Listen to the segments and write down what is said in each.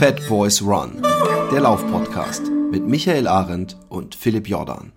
Fat Boys Run, der Laufpodcast mit Michael Arendt und Philipp Jordan.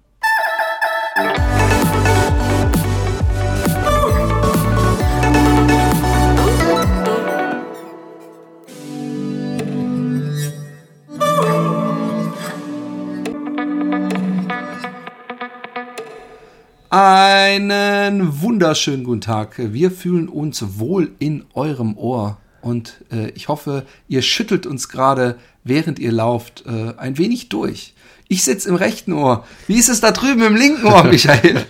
Einen wunderschönen guten Tag. Wir fühlen uns wohl in eurem Ohr und äh, ich hoffe, ihr schüttelt uns gerade, während ihr lauft, äh, ein wenig durch. Ich sitze im rechten Ohr. Wie ist es da drüben im linken Ohr, Michael?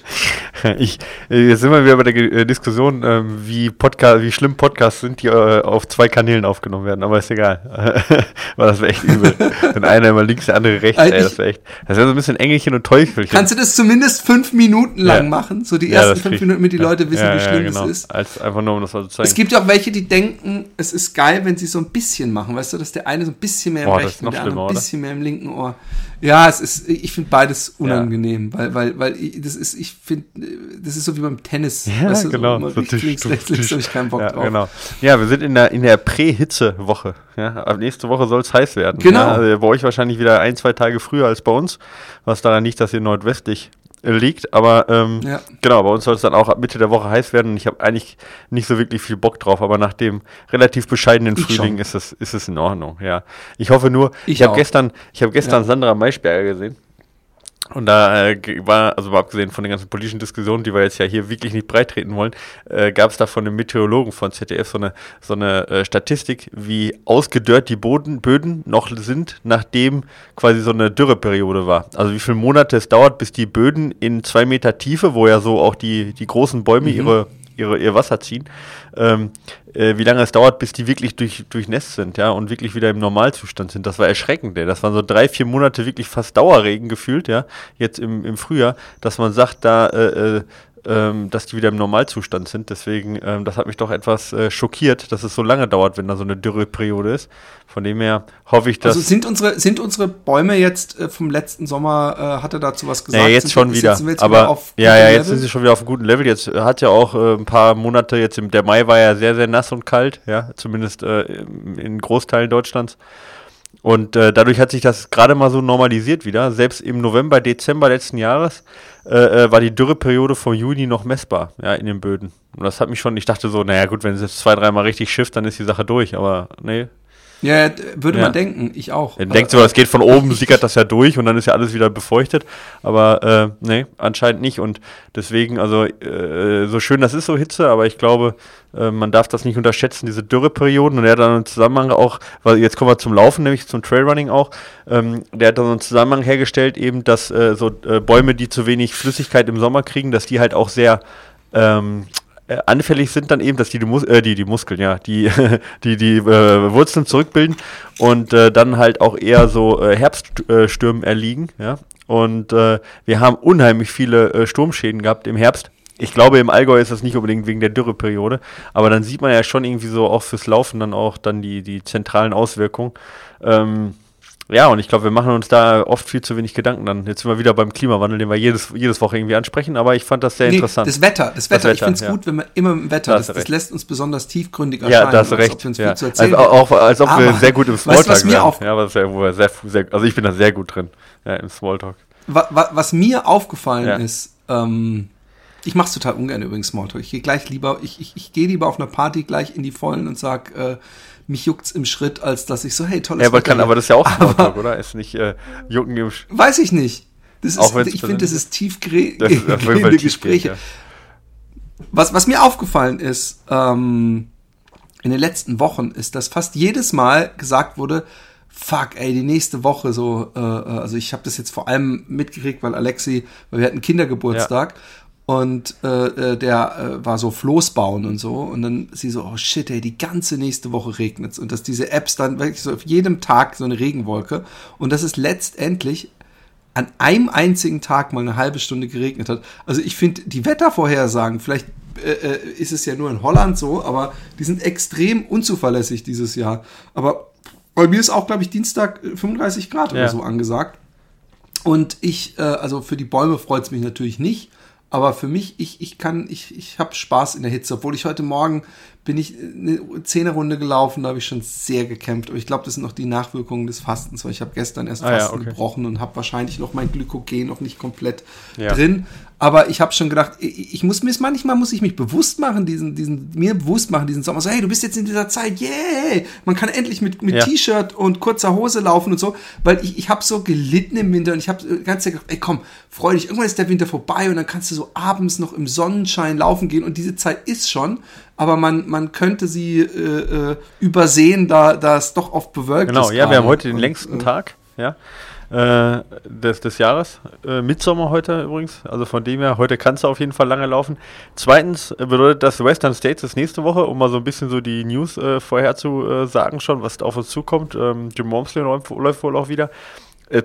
ich, jetzt sind wir wieder bei der äh, Diskussion, ähm, wie, Podcast, wie schlimm Podcasts sind, die äh, auf zwei Kanälen aufgenommen werden. Aber ist egal. Weil das wäre echt übel. Wenn einer immer links, der andere rechts. Ey, das wäre echt. Das wäre so ein bisschen Engelchen und Teufelchen. Kannst du das zumindest fünf Minuten lang ja. machen? So die ja, ersten fünf Minuten, damit die Leute wissen, ja, wie schlimm genau. es ist. Als einfach nur, um das mal zu zeigen. Es gibt ja auch welche, die denken, es ist geil, wenn sie so ein bisschen machen. Weißt du, dass der eine so ein bisschen mehr im Boah, rechten der andere ein bisschen mehr im linken Ohr. Ja, es ist, ich finde beides unangenehm, ja. weil, weil, weil ich, das ist, ich finde, das ist so wie beim Tennis. Ja, weißt du, genau. So, so links, links, rechts, links, habe ich keinen Bock ja, drauf. Genau. Ja, wir sind in der, in der Prä-Hitze-Woche. Ja, ab nächste Woche soll es heiß werden. Genau. Ja, also bei euch wahrscheinlich wieder ein, zwei Tage früher als bei uns, was daran liegt, dass ihr nordwestlich liegt. Aber ähm, ja. genau, bei uns soll es dann auch ab Mitte der Woche heiß werden. Und ich habe eigentlich nicht so wirklich viel Bock drauf. Aber nach dem relativ bescheidenen ich Frühling ist es, ist es in Ordnung. Ja, ich hoffe nur. Ich, ich habe gestern, ich habe gestern ja. Sandra Maischberger gesehen. Und da äh, war, also mal abgesehen von den ganzen politischen Diskussionen, die wir jetzt ja hier wirklich nicht breit treten wollen, äh, gab es da von einem Meteorologen von ZDF so eine, so eine äh, Statistik, wie ausgedörrt die Boden, Böden noch sind, nachdem quasi so eine Dürreperiode war. Also wie viele Monate es dauert, bis die Böden in zwei Meter Tiefe, wo ja so auch die, die großen Bäume mhm. ihre ihre, ihr Wasser ziehen, ähm, äh, wie lange es dauert, bis die wirklich durch, durchnässt sind, ja, und wirklich wieder im Normalzustand sind. Das war erschreckend, ey. Das waren so drei, vier Monate wirklich fast Dauerregen gefühlt, ja, jetzt im, im Frühjahr, dass man sagt, da äh, äh ähm, dass die wieder im Normalzustand sind. Deswegen, ähm, das hat mich doch etwas äh, schockiert, dass es so lange dauert, wenn da so eine Dürreperiode ist. Von dem her hoffe ich, dass. Also sind unsere, sind unsere Bäume jetzt äh, vom letzten Sommer, äh, hat er dazu was gesagt? Ja, jetzt sind schon wieder. Jetzt aber wieder ja, ja, jetzt Level? sind sie schon wieder auf einem guten Level. Jetzt hat ja auch äh, ein paar Monate, jetzt im, der Mai war ja sehr, sehr nass und kalt, ja, zumindest äh, in Großteilen Deutschlands. Und äh, dadurch hat sich das gerade mal so normalisiert wieder. Selbst im November, Dezember letzten Jahres äh, äh, war die Dürreperiode vom Juni noch messbar, ja, in den Böden. Und das hat mich schon, ich dachte so, naja gut, wenn es jetzt zwei, dreimal richtig schifft, dann ist die Sache durch, aber nee, ja, würde ja. man denken, ich auch. Man denkt so, es geht von oben, sickert das ja durch und dann ist ja alles wieder befeuchtet. Aber äh, nee, anscheinend nicht. Und deswegen, also äh, so schön das ist, so Hitze, aber ich glaube, äh, man darf das nicht unterschätzen, diese Dürreperioden. Und er hat dann einen Zusammenhang auch, weil jetzt kommen wir zum Laufen, nämlich zum Trailrunning auch. Ähm, der hat dann so einen Zusammenhang hergestellt, eben, dass äh, so äh, Bäume, die zu wenig Flüssigkeit im Sommer kriegen, dass die halt auch sehr ähm, äh, anfällig sind dann eben, dass die die, Mus äh, die, die Muskeln, ja, die die, die äh, Wurzeln zurückbilden und äh, dann halt auch eher so äh, Herbststürmen erliegen, ja. Und äh, wir haben unheimlich viele Sturmschäden gehabt im Herbst. Ich glaube, im Allgäu ist das nicht unbedingt wegen der Dürreperiode, aber dann sieht man ja schon irgendwie so auch fürs Laufen dann auch dann die, die zentralen Auswirkungen. Ähm, ja, und ich glaube, wir machen uns da oft viel zu wenig Gedanken dann. Jetzt sind wir wieder beim Klimawandel, den wir jedes, jedes Woche irgendwie ansprechen, aber ich fand das sehr nee, interessant. Das Wetter, das Wetter, das Wetter ich finde es ja. gut, wenn wir immer im Wetter, das, das, lässt uns besonders tiefgründig erscheinen. Ja, da hast du recht. Als, ja. also, auch, als ob aber, wir sehr gut im Smalltalk weißt, mir auf, ja, was, wir sehr, sehr, Also ich bin da sehr gut drin, ja, im Smalltalk. Was, was mir aufgefallen ja. ist, ähm, ich mache es total ungern übrigens Smalltalk. Ich gehe gleich lieber, ich, ich, ich gehe lieber auf einer Party gleich in die Vollen und sag, äh, mich juckt's im Schritt, als dass ich so, hey, tolles Ja, aber, kann, aber das ist ja auch Smalltalk, oder? Ist nicht äh, jucken im Schritt. Weiß ich nicht. Das ist, ich finde, das ist tiefgehende Gespräche. Ja. Was, was mir aufgefallen ist, ähm, in den letzten Wochen, ist, dass fast jedes Mal gesagt wurde, fuck, ey, die nächste Woche so, äh, äh also ich habe das jetzt vor allem mitgekriegt, weil Alexi, weil wir hatten Kindergeburtstag ja. Und äh, äh, der äh, war so Floß bauen und so. Und dann sie so, oh shit, ey, die ganze nächste Woche regnet's. Und dass diese Apps dann wirklich so auf jedem Tag so eine Regenwolke. Und dass es letztendlich an einem einzigen Tag mal eine halbe Stunde geregnet hat. Also ich finde, die Wettervorhersagen, vielleicht äh, äh, ist es ja nur in Holland so, aber die sind extrem unzuverlässig dieses Jahr. Aber bei mir ist auch, glaube ich, Dienstag 35 Grad ja. oder so angesagt. Und ich, äh, also für die Bäume freut's mich natürlich nicht. Aber für mich, ich, ich kann, ich, ich habe Spaß in der Hitze, obwohl ich heute Morgen bin ich eine Zehnerrunde gelaufen, da habe ich schon sehr gekämpft. Aber ich glaube, das sind noch die Nachwirkungen des Fastens, weil ich habe gestern erst ah, Fasten ja, okay. gebrochen und habe wahrscheinlich noch mein Glykogen noch nicht komplett ja. drin. Aber ich habe schon gedacht, ich, ich muss mir manchmal muss ich mich bewusst machen, diesen, diesen, mir bewusst machen, diesen Sommer. So, hey, du bist jetzt in dieser Zeit, yeah! Man kann endlich mit, mit ja. T-Shirt und kurzer Hose laufen und so, weil ich, ich habe so gelitten im Winter und ich habe ganze Zeit gedacht, ey komm, freu dich, irgendwann ist der Winter vorbei und dann kannst du so abends noch im Sonnenschein laufen gehen und diese Zeit ist schon, aber man, man könnte sie äh, äh, übersehen, da, da es doch oft bewölkt genau, ist. Genau, ja, wir haben heute den und, längsten äh, Tag, ja äh, des, des Jahres. Äh, Midsommer heute übrigens. Also von dem her, heute kannst du auf jeden Fall lange laufen. Zweitens äh, bedeutet das Western States ist nächste Woche, um mal so ein bisschen so die News äh, vorher zu sagen schon, was auf uns zukommt. Ähm, Jim Wormsley läuft, läuft wohl auch wieder.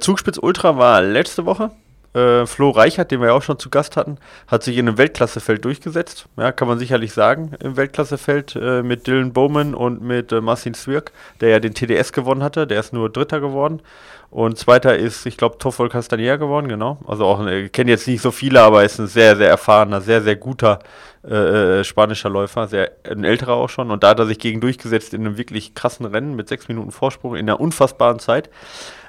Zugspitz Ultra war letzte Woche. Äh, Flo Reichert, den wir ja auch schon zu Gast hatten, hat sich in einem Weltklassefeld durchgesetzt. Ja, kann man sicherlich sagen, im Weltklassefeld äh, mit Dylan Bowman und mit äh, Marcin Zwirk, der ja den TDS gewonnen hatte. Der ist nur Dritter geworden. Und zweiter ist, ich glaube, Toffol Castanier geworden, genau. Also auch, ich kenne jetzt nicht so viele, aber ist ein sehr, sehr erfahrener, sehr, sehr guter äh, äh, spanischer Läufer, sehr, ein älterer auch schon. Und da hat er sich gegen durchgesetzt in einem wirklich krassen Rennen mit sechs Minuten Vorsprung in einer unfassbaren Zeit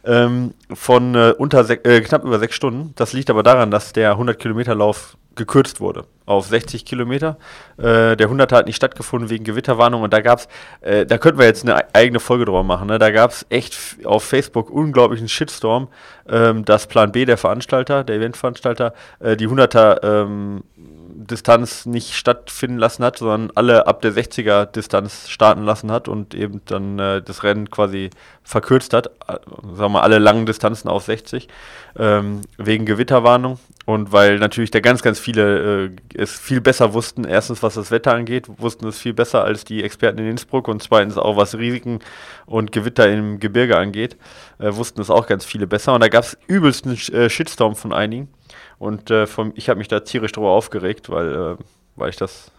ähm, von äh, unter äh, knapp über sechs Stunden. Das liegt aber daran, dass der 100 Kilometer Lauf gekürzt wurde auf 60 Kilometer. Äh, der 100 hat nicht stattgefunden wegen Gewitterwarnung und da gab es, äh, da könnten wir jetzt eine eigene Folge drüber machen. Ne? Da gab es echt auf Facebook unglaublichen Shitstorm, ähm, dass Plan B, der Veranstalter, der Eventveranstalter, äh, die 100er ähm, Distanz nicht stattfinden lassen hat, sondern alle ab der 60er Distanz starten lassen hat und eben dann äh, das Rennen quasi verkürzt hat, äh, sagen wir alle langen Distanzen auf 60, ähm, wegen Gewitterwarnung und weil natürlich da ganz, ganz viele äh, es viel besser wussten, erstens was das Wetter angeht, wussten es viel besser als die Experten in Innsbruck und zweitens auch was Risiken und Gewitter im Gebirge angeht, äh, wussten es auch ganz viele besser und da gab es übelsten äh, Shitstorm von einigen und äh, vom, ich habe mich da tierisch drüber aufgeregt, weil, äh, weil ich das.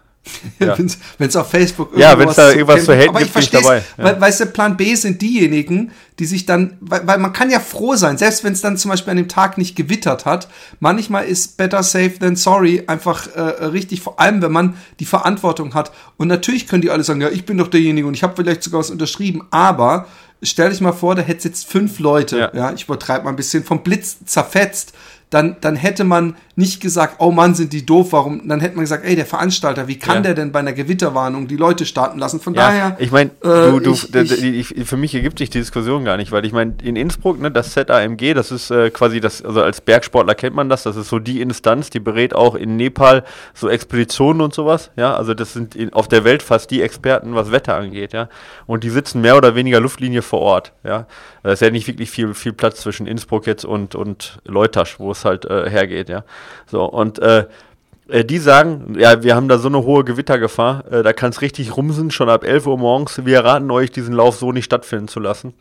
Ja. wenn es auf Facebook Ja, wenn es da irgendwas zu haten gibt, bin ich dabei. Ja. Weil, weißt du, Plan B sind diejenigen, die sich dann, weil, weil man kann ja froh sein, selbst wenn es dann zum Beispiel an dem Tag nicht gewittert hat. Manchmal ist better safe than sorry einfach äh, richtig, vor allem wenn man die Verantwortung hat. Und natürlich können die alle sagen, ja, ich bin doch derjenige und ich habe vielleicht sogar was unterschrieben, aber stell dich mal vor, da hätte jetzt fünf Leute, ja, ja ich übertreibe mal ein bisschen, vom Blitz zerfetzt dann, dann hätte man nicht gesagt, oh Mann, sind die doof, warum? Dann hätte man gesagt, ey, der Veranstalter, wie kann ja. der denn bei einer Gewitterwarnung die Leute starten lassen? Von ja, daher. Ich meine, äh, du, ich, für mich ergibt sich die Diskussion gar nicht, weil ich meine, in Innsbruck, ne, das ZAMG, das ist äh, quasi das, also als Bergsportler kennt man das, das ist so die Instanz, die berät auch in Nepal so Expeditionen und sowas, ja, also das sind in, auf der Welt fast die Experten, was Wetter angeht, ja, und die sitzen mehr oder weniger Luftlinie vor Ort, ja, da ist ja nicht wirklich viel, viel Platz zwischen Innsbruck jetzt und, und Leutasch, wo es halt äh, hergeht, ja. So, und äh, äh, die sagen, ja, wir haben da so eine hohe Gewittergefahr, äh, da kann es richtig rumsen, schon ab 11 Uhr morgens. Wir raten euch, diesen Lauf so nicht stattfinden zu lassen.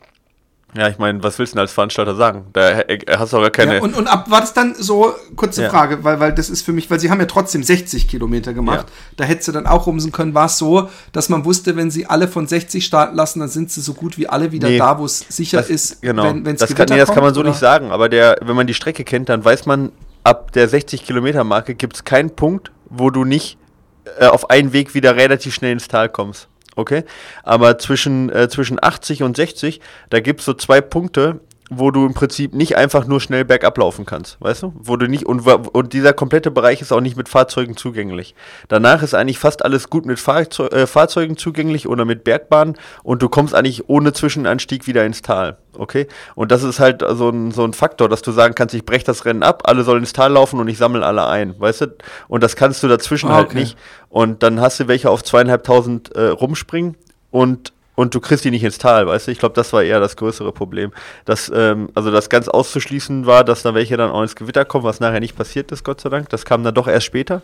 Ja, ich meine, was willst du denn als Veranstalter sagen? Da äh, hast du aber keine. Ja, und, und ab war das dann so, kurze ja. Frage, weil, weil das ist für mich, weil sie haben ja trotzdem 60 Kilometer gemacht. Ja. Da hättest du dann auch rumsen können. War es so, dass man wusste, wenn sie alle von 60 starten lassen, dann sind sie so gut wie alle wieder nee, da, wo es sicher das, ist, genau. wenn es das, kann, nee, das kann man so oder? nicht sagen, aber der, wenn man die Strecke kennt, dann weiß man, ab der 60 Kilometer Marke gibt es keinen Punkt, wo du nicht äh, auf einen Weg wieder relativ schnell ins Tal kommst. Okay? Aber zwischen, äh, zwischen 80 und 60, da gibt es so zwei Punkte, wo du im Prinzip nicht einfach nur schnell bergab laufen kannst, weißt du? Wo du nicht, und, und dieser komplette Bereich ist auch nicht mit Fahrzeugen zugänglich. Danach ist eigentlich fast alles gut mit Fahrzeug, äh, Fahrzeugen zugänglich oder mit Bergbahnen und du kommst eigentlich ohne Zwischenanstieg wieder ins Tal, okay? Und das ist halt so ein, so ein Faktor, dass du sagen kannst, ich breche das Rennen ab, alle sollen ins Tal laufen und ich sammle alle ein, weißt du? Und das kannst du dazwischen ah, halt nicht. Und dann hast du welche auf zweieinhalbtausend äh, rumspringen und und du kriegst die nicht ins Tal, weißt du? Ich glaube, das war eher das größere Problem. Das, ähm, also das ganz auszuschließen war, dass da welche dann auch ins Gewitter kommen, was nachher nicht passiert ist, Gott sei Dank. Das kam dann doch erst später.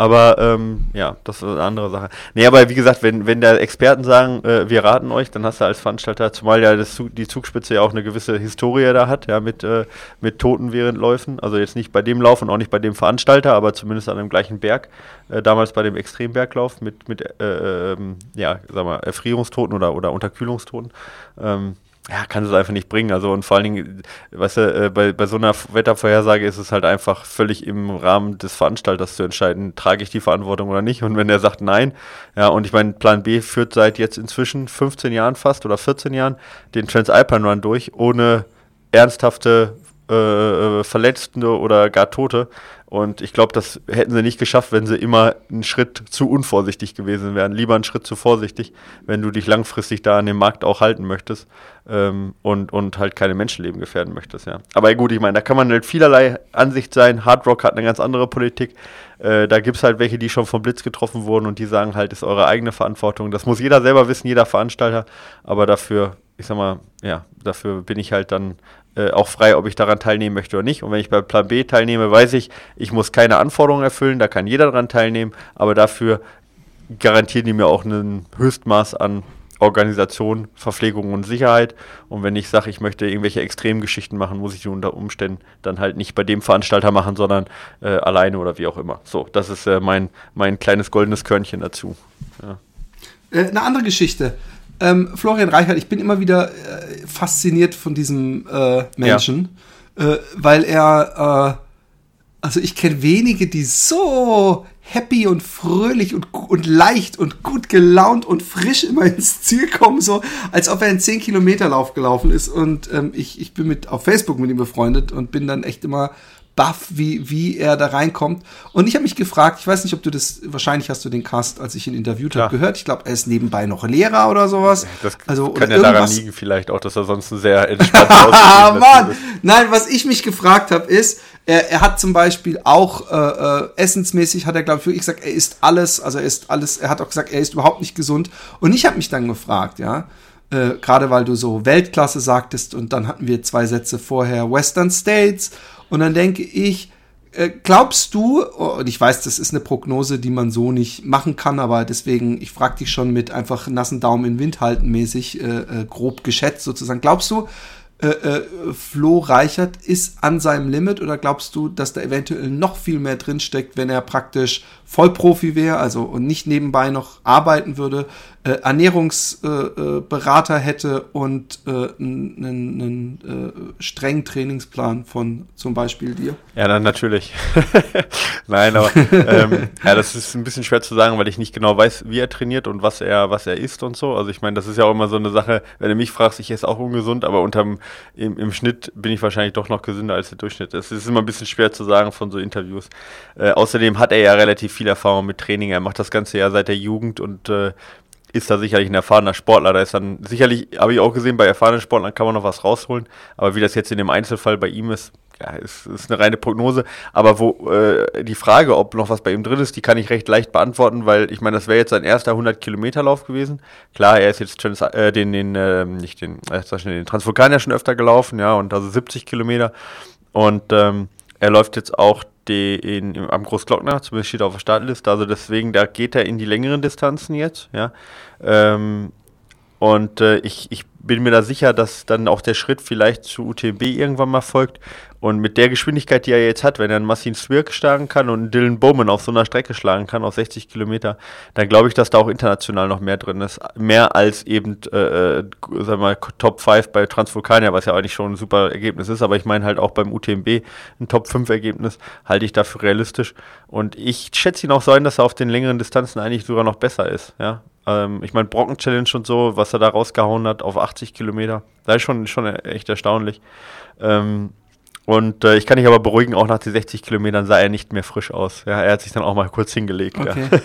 Aber ähm, ja, das ist eine andere Sache. Nee, aber wie gesagt, wenn, wenn da Experten sagen, äh, wir raten euch, dann hast du als Veranstalter, zumal ja das, die Zugspitze ja auch eine gewisse Historie da hat, ja, mit, äh, mit Toten während Läufen. Also jetzt nicht bei dem Lauf und auch nicht bei dem Veranstalter, aber zumindest an dem gleichen Berg. Äh, damals bei dem Extremberglauf mit, mit äh, ähm, ja, sag mal, Erfrierungstoten oder, oder Unterkühlungstoten. Ähm, ja, kann es einfach nicht bringen. Also und vor allen Dingen, weißt du, äh, bei, bei so einer Wettervorhersage ist es halt einfach völlig im Rahmen des Veranstalters zu entscheiden, trage ich die Verantwortung oder nicht. Und wenn er sagt nein, ja, und ich meine, Plan B führt seit jetzt inzwischen 15 Jahren fast oder 14 Jahren den Transalpine Run durch, ohne ernsthafte äh, äh, Verletzte oder gar Tote. Und ich glaube, das hätten sie nicht geschafft, wenn sie immer einen Schritt zu unvorsichtig gewesen wären. Lieber einen Schritt zu vorsichtig, wenn du dich langfristig da an dem Markt auch halten möchtest ähm, und, und halt keine Menschenleben gefährden möchtest. Ja. Aber gut, ich meine, da kann man halt vielerlei Ansicht sein. Hard Rock hat eine ganz andere Politik. Äh, da gibt es halt welche, die schon vom Blitz getroffen wurden und die sagen halt, ist eure eigene Verantwortung. Das muss jeder selber wissen, jeder Veranstalter. Aber dafür, ich sag mal, ja, dafür bin ich halt dann äh, auch frei, ob ich daran teilnehmen möchte oder nicht. Und wenn ich bei Plan B teilnehme, weiß ich, ich muss keine Anforderungen erfüllen, da kann jeder daran teilnehmen, aber dafür garantieren die mir auch ein Höchstmaß an Organisation, Verpflegung und Sicherheit. Und wenn ich sage, ich möchte irgendwelche Extremgeschichten machen, muss ich die unter Umständen dann halt nicht bei dem Veranstalter machen, sondern äh, alleine oder wie auch immer. So, das ist äh, mein, mein kleines goldenes Körnchen dazu. Ja. Äh, eine andere Geschichte. Ähm, Florian Reichert, ich bin immer wieder äh, fasziniert von diesem äh, Menschen, ja. äh, weil er, äh, also ich kenne wenige, die so happy und fröhlich und, und leicht und gut gelaunt und frisch immer ins Ziel kommen, so als ob er einen 10-Kilometer-Lauf gelaufen ist. Und ähm, ich, ich bin mit auf Facebook mit ihm befreundet und bin dann echt immer baff, wie, wie er da reinkommt. Und ich habe mich gefragt, ich weiß nicht, ob du das, wahrscheinlich hast du den Cast, als ich ihn interviewt habe, gehört. Ich glaube, er ist nebenbei noch Lehrer oder sowas. Das also, kann ja daran liegen, vielleicht auch, dass er sonst ein sehr entspannter Ah, Mann! Nein, was ich mich gefragt habe, ist, er, er hat zum Beispiel auch äh, äh, essensmäßig, hat er, glaube ich, wirklich gesagt, er isst alles, also er isst alles, er hat auch gesagt, er ist überhaupt nicht gesund. Und ich habe mich dann gefragt, ja, äh, gerade weil du so Weltklasse sagtest und dann hatten wir zwei Sätze vorher Western States und dann denke ich, äh, glaubst du, und ich weiß, das ist eine Prognose, die man so nicht machen kann, aber deswegen, ich frage dich schon mit einfach nassen Daumen in Wind halten mäßig, äh, äh, grob geschätzt sozusagen. Glaubst du, äh, äh, Flo Reichert ist an seinem Limit oder glaubst du, dass da eventuell noch viel mehr drinsteckt, wenn er praktisch Vollprofi wäre, also und nicht nebenbei noch arbeiten würde, äh, Ernährungsberater äh, hätte und einen, äh, äh, strengen Trainingsplan von zum Beispiel dir? Ja, dann natürlich. Nein, aber ähm, ja, das ist ein bisschen schwer zu sagen, weil ich nicht genau weiß, wie er trainiert und was er, was er isst und so. Also ich meine, das ist ja auch immer so eine Sache, wenn du mich fragst, ich esse auch ungesund, aber unterm, im, im Schnitt bin ich wahrscheinlich doch noch gesünder als der Durchschnitt. Es ist immer ein bisschen schwer zu sagen von so Interviews. Äh, außerdem hat er ja relativ viel Erfahrung mit Training. Er macht das Ganze ja seit der Jugend und äh, ist da sicherlich ein erfahrener Sportler. Da ist dann sicherlich, habe ich auch gesehen, bei erfahrenen Sportlern kann man noch was rausholen. Aber wie das jetzt in dem Einzelfall bei ihm ist, ja, ist, ist eine reine Prognose. Aber wo äh, die Frage, ob noch was bei ihm drin ist, die kann ich recht leicht beantworten, weil ich meine, das wäre jetzt sein erster 100-Kilometer-Lauf gewesen. Klar, er ist jetzt Trans äh, den, den äh, nicht den, äh, den Transvulkan ja schon öfter gelaufen, ja, und also 70 Kilometer. Und ähm, er läuft jetzt auch den, im, am Großglockner, zumindest steht er auf der Startliste. Also deswegen, da geht er in die längeren Distanzen jetzt, ja. Ähm, und äh, ich, ich bin mir da sicher, dass dann auch der Schritt vielleicht zu UTMB irgendwann mal folgt. Und mit der Geschwindigkeit, die er jetzt hat, wenn er einen Massin Swirk schlagen kann und einen Dylan Bowman auf so einer Strecke schlagen kann, auf 60 Kilometer, dann glaube ich, dass da auch international noch mehr drin ist. Mehr als eben, äh, äh sag mal, Top 5 bei Transvulkania, was ja eigentlich schon ein super Ergebnis ist. Aber ich meine halt auch beim UTMB ein Top 5 Ergebnis halte ich dafür realistisch. Und ich schätze ihn auch so ein, dass er auf den längeren Distanzen eigentlich sogar noch besser ist. Ja, ähm, ich meine, Brocken-Challenge und so, was er da rausgehauen hat auf 80 Kilometer, das ist schon, schon echt erstaunlich. Ähm, und äh, ich kann dich aber beruhigen, auch nach den 60 Kilometern sah er nicht mehr frisch aus. Ja, er hat sich dann auch mal kurz hingelegt. Okay.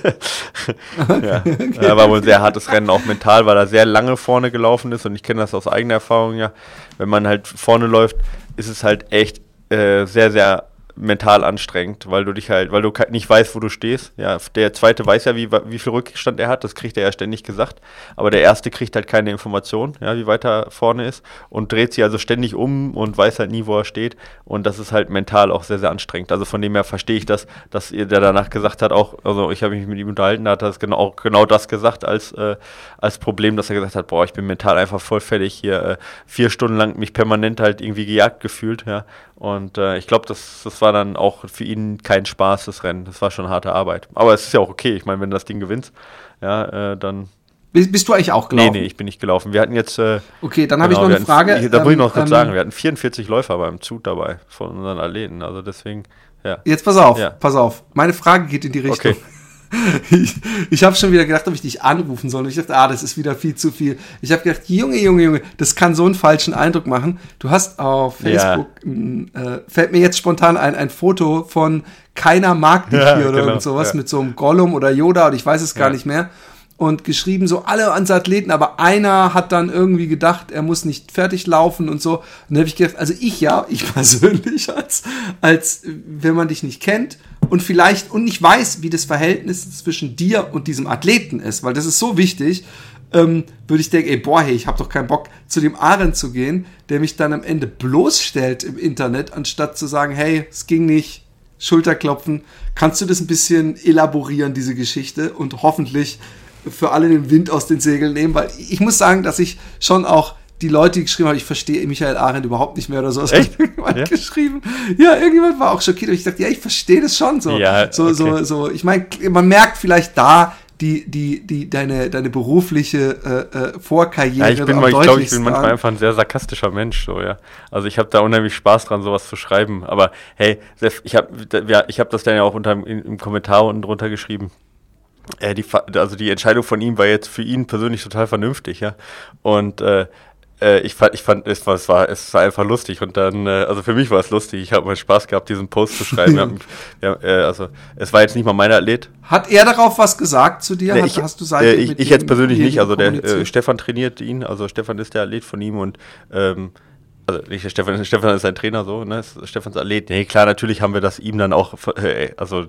Ja. okay. ja. Er war wohl ein sehr hartes Rennen, auch mental, weil er sehr lange vorne gelaufen ist. Und ich kenne das aus eigener Erfahrung ja. Wenn man halt vorne läuft, ist es halt echt äh, sehr, sehr mental anstrengend, weil du dich halt, weil du nicht weißt, wo du stehst. Ja, der zweite weiß ja, wie, wie viel Rückstand er hat, das kriegt er ja ständig gesagt. Aber der erste kriegt halt keine Information, ja, wie weit er vorne ist und dreht sich also ständig um und weiß halt nie, wo er steht. Und das ist halt mental auch sehr, sehr anstrengend. Also von dem her verstehe ich das, dass ihr der danach gesagt hat, auch, also ich habe mich mit ihm unterhalten, da hat er genau, auch genau das gesagt als, äh, als Problem, dass er gesagt hat, boah, ich bin mental einfach voll fertig hier, äh, vier Stunden lang mich permanent halt irgendwie gejagt gefühlt, ja. Und äh, ich glaube, das, das war dann auch für ihn kein Spaß, das Rennen. Das war schon harte Arbeit. Aber es ist ja auch okay. Ich meine, wenn du das Ding gewinnst, ja, äh, dann Bist, bist, du eigentlich auch gelaufen? Nee, nee, ich bin nicht gelaufen. Wir hatten jetzt. Äh, okay, dann habe genau, ich noch eine Frage. Hatten, da muss ich noch kurz ähm, sagen, wir hatten 44 Läufer beim Zug dabei von unseren Athleten. Also deswegen, ja. Jetzt pass auf, ja. pass auf. Meine Frage geht in die Richtung. Okay. Ich, ich habe schon wieder gedacht, ob ich dich anrufen soll. Und ich dachte, ah, das ist wieder viel zu viel. Ich habe gedacht, Junge, Junge, Junge, das kann so einen falschen Eindruck machen. Du hast auf Facebook, ja. äh, fällt mir jetzt spontan ein, ein Foto von keiner mag dich ja, hier oder genau, sowas ja. mit so einem Gollum oder Yoda oder ich weiß es gar nicht mehr. Und geschrieben so alle ans Athleten, aber einer hat dann irgendwie gedacht, er muss nicht fertig laufen und so. Und dann habe ich gedacht, also ich ja, ich persönlich als, als wenn man dich nicht kennt und vielleicht und nicht weiß, wie das Verhältnis zwischen dir und diesem Athleten ist, weil das ist so wichtig, ähm, würde ich denken, ey, boah, hey, ich habe doch keinen Bock, zu dem Aren zu gehen, der mich dann am Ende bloßstellt im Internet, anstatt zu sagen, hey, es ging nicht, Schulterklopfen. Kannst du das ein bisschen elaborieren, diese Geschichte, und hoffentlich für alle den Wind aus den Segeln nehmen? Weil ich muss sagen, dass ich schon auch die Leute, die geschrieben haben, ich verstehe Michael Arendt überhaupt nicht mehr oder so. Das Echt? Hat irgendjemand ja? geschrieben. Ja, irgendjemand war auch schockiert. Und ich dachte, ja, ich verstehe das schon so. Ja, so, okay. so, so. Ich meine, man merkt vielleicht da die, die, die, deine, deine berufliche äh, äh, Vorkarriere. Ja, ich bin, mal, ich glaube, ich bin manchmal einfach ein sehr sarkastischer Mensch, so, ja. Also ich habe da unheimlich Spaß dran, sowas zu schreiben. Aber hey, ich habe ja, ich hab das dann ja auch unter, im, im Kommentar unten drunter geschrieben. Äh, die, also die Entscheidung von ihm war jetzt für ihn persönlich total vernünftig, ja. Und äh, äh, ich fand, ich fand, es war, es war, es war einfach lustig und dann, äh, also für mich war es lustig. Ich habe mal Spaß gehabt, diesen Post zu schreiben. haben, haben, äh, also es war jetzt nicht mal mein Athlet. Hat er darauf was gesagt zu dir? Nee, ich, hast du äh, ich, ich jetzt persönlich nicht. Also der äh, Stefan trainiert ihn. Also Stefan ist der Athlet von ihm und ähm, also nicht der Stefan, Stefan ist sein Trainer so, ne? Stefans Athlet. Nee, klar, natürlich haben wir das ihm dann auch, äh, also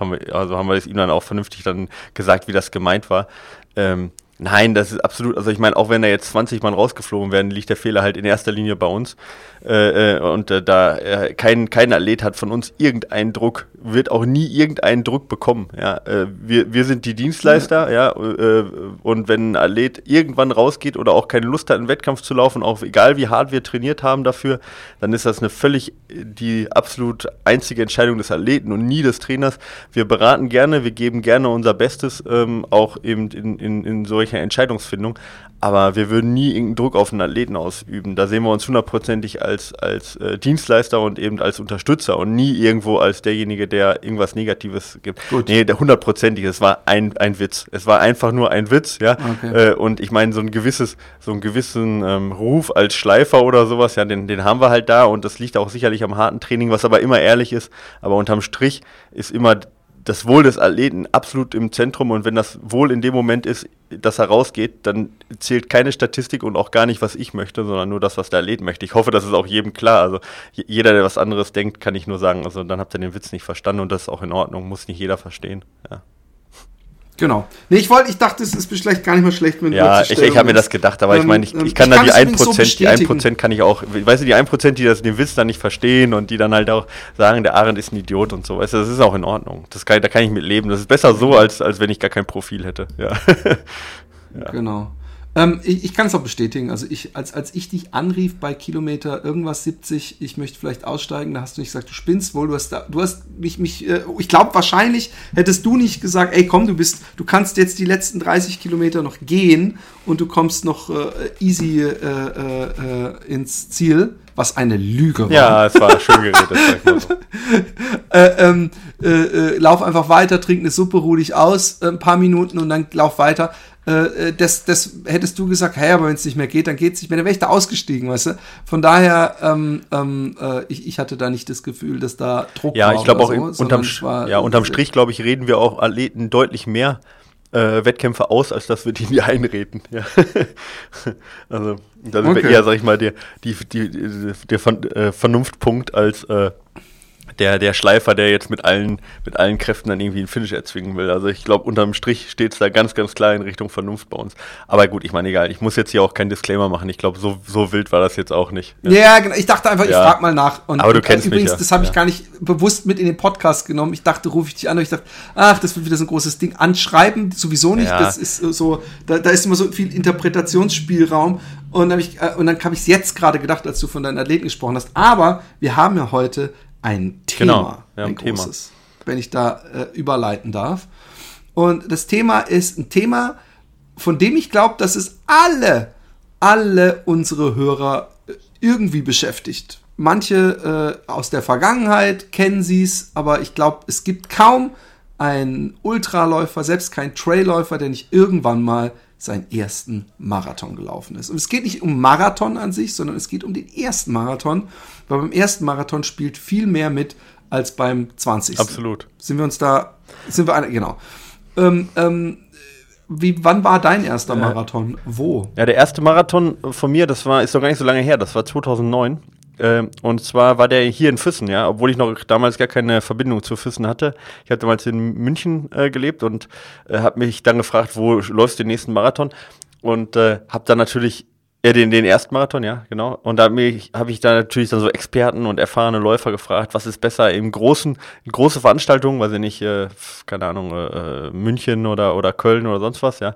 haben wir, also haben wir es ihm dann auch vernünftig dann gesagt, wie das gemeint war. Ähm, Nein, das ist absolut, also ich meine, auch wenn da jetzt 20 Mann rausgeflogen werden, liegt der Fehler halt in erster Linie bei uns. Äh, äh, und äh, da äh, kein, kein Athlet hat von uns irgendeinen Druck, wird auch nie irgendeinen Druck bekommen. Ja? Äh, wir, wir sind die Dienstleister, ja, äh, und wenn ein Athlet irgendwann rausgeht oder auch keine Lust hat, einen Wettkampf zu laufen, auch egal wie hart wir trainiert haben dafür, dann ist das eine völlig die absolut einzige Entscheidung des Athleten und nie des Trainers. Wir beraten gerne, wir geben gerne unser Bestes, ähm, auch eben in, in, in solcher Entscheidungsfindung. Aber wir würden nie irgendeinen Druck auf einen Athleten ausüben. Da sehen wir uns hundertprozentig als, als äh, Dienstleister und eben als Unterstützer und nie irgendwo als derjenige, der irgendwas Negatives gibt. Gut. Nee, der hundertprozentig, es war ein, ein Witz. Es war einfach nur ein Witz, ja. Okay. Äh, und ich meine, so ein gewisses, so einen gewissen ähm, Ruf als Schleifer oder sowas, ja, den, den haben wir halt da und das liegt auch sicherlich am harten Training, was aber immer ehrlich ist. Aber unterm Strich ist immer das Wohl des Athleten absolut im Zentrum und wenn das Wohl in dem Moment ist, dass er rausgeht, dann zählt keine Statistik und auch gar nicht, was ich möchte, sondern nur das, was der Athlet möchte. Ich hoffe, das ist auch jedem klar. Also jeder, der was anderes denkt, kann ich nur sagen, also dann habt ihr den Witz nicht verstanden und das ist auch in Ordnung, muss nicht jeder verstehen. Ja. Genau. Nee, ich wollte, ich dachte, es ist vielleicht gar nicht mal schlecht, wenn Ja, ich, ich habe mir das gedacht, aber ähm, ich meine, ich, ich kann ich da die 1%, so die 1% kann ich auch, weißt du, die 1%, die das, den Witz dann nicht verstehen und die dann halt auch sagen, der Arendt ist ein Idiot und so, weißt du, das ist auch in Ordnung. Das kann, da kann ich mit leben. Das ist besser so, als, als wenn ich gar kein Profil hätte. Ja. ja. Genau. Ähm, ich, ich kann es auch bestätigen. Also ich, als, als ich dich anrief bei Kilometer irgendwas 70, ich möchte vielleicht aussteigen, da hast du nicht gesagt, du spinnst wohl, du hast da, du hast mich, mich, äh, ich glaube wahrscheinlich hättest du nicht gesagt, ey komm, du bist, du kannst jetzt die letzten 30 Kilometer noch gehen und du kommst noch äh, easy äh, äh, ins Ziel. Was eine Lüge war. Ja, es war schön geredet. äh, ähm, äh, äh, lauf einfach weiter, trink eine Suppe, ruh dich aus, ein paar Minuten und dann lauf weiter. Äh, äh, das, das hättest du gesagt, hey, aber wenn es nicht mehr geht, dann geht es nicht mehr. Dann wäre ich da ausgestiegen, weißt du? Von daher, ähm, ähm, äh, ich, ich hatte da nicht das Gefühl, dass da Druck ja, war. Ja, ich glaube auch so, unterm, ja, unterm Strich, glaube ich, reden wir auch Athleten deutlich mehr äh, Wettkämpfe aus, als dass wir die nie einreden. Ja. also, da sind okay. wir eher, sag ich mal, der, die, die, der äh, Vernunftpunkt als äh, der, der Schleifer, der jetzt mit allen, mit allen Kräften dann irgendwie einen Finish erzwingen will. Also ich glaube, unterm Strich steht es da ganz, ganz klar in Richtung Vernunft bei uns. Aber gut, ich meine, egal, ich muss jetzt hier auch keinen Disclaimer machen. Ich glaube, so, so wild war das jetzt auch nicht. Ja, ja genau. Ich dachte einfach, ja. ich frage mal nach. Und Aber du kennst übrigens, mich ja. das habe ich gar nicht bewusst mit in den Podcast genommen. Ich dachte, rufe ich dich an und ich dachte, ach, das wird wieder so ein großes Ding. Anschreiben sowieso nicht. Das ist so, da, da ist immer so viel Interpretationsspielraum. Und, hab ich, äh, und dann habe ich es jetzt gerade gedacht, als du von deinen Athleten gesprochen hast. Aber wir haben ja heute ein Thema, genau, ja, ein, ein großes, Thema. wenn ich da äh, überleiten darf. Und das Thema ist ein Thema, von dem ich glaube, dass es alle, alle unsere Hörer äh, irgendwie beschäftigt. Manche äh, aus der Vergangenheit kennen sie es, aber ich glaube, es gibt kaum einen Ultraläufer, selbst kein Trailläufer, der nicht irgendwann mal seinen ersten Marathon gelaufen ist. Und es geht nicht um Marathon an sich, sondern es geht um den ersten Marathon, weil beim ersten Marathon spielt viel mehr mit als beim 20. Absolut. Sind wir uns da, sind wir eine, genau. Ähm, ähm, wie, wann war dein erster Marathon? Wo? Ja, der erste Marathon von mir, das war, ist doch gar nicht so lange her, das war 2009. Ähm, und zwar war der hier in Füssen, ja, obwohl ich noch damals gar keine Verbindung zu Füssen hatte. Ich habe damals in München äh, gelebt und äh, habe mich dann gefragt, wo läufst du den nächsten Marathon? Und äh, habe dann natürlich ja, den, den ersten Marathon, ja, genau. Und da habe ich, hab ich da natürlich dann so Experten und erfahrene Läufer gefragt, was ist besser im großen, große Veranstaltungen, weiß ich nicht, äh, keine Ahnung, äh, äh München oder, oder Köln oder sonst was, ja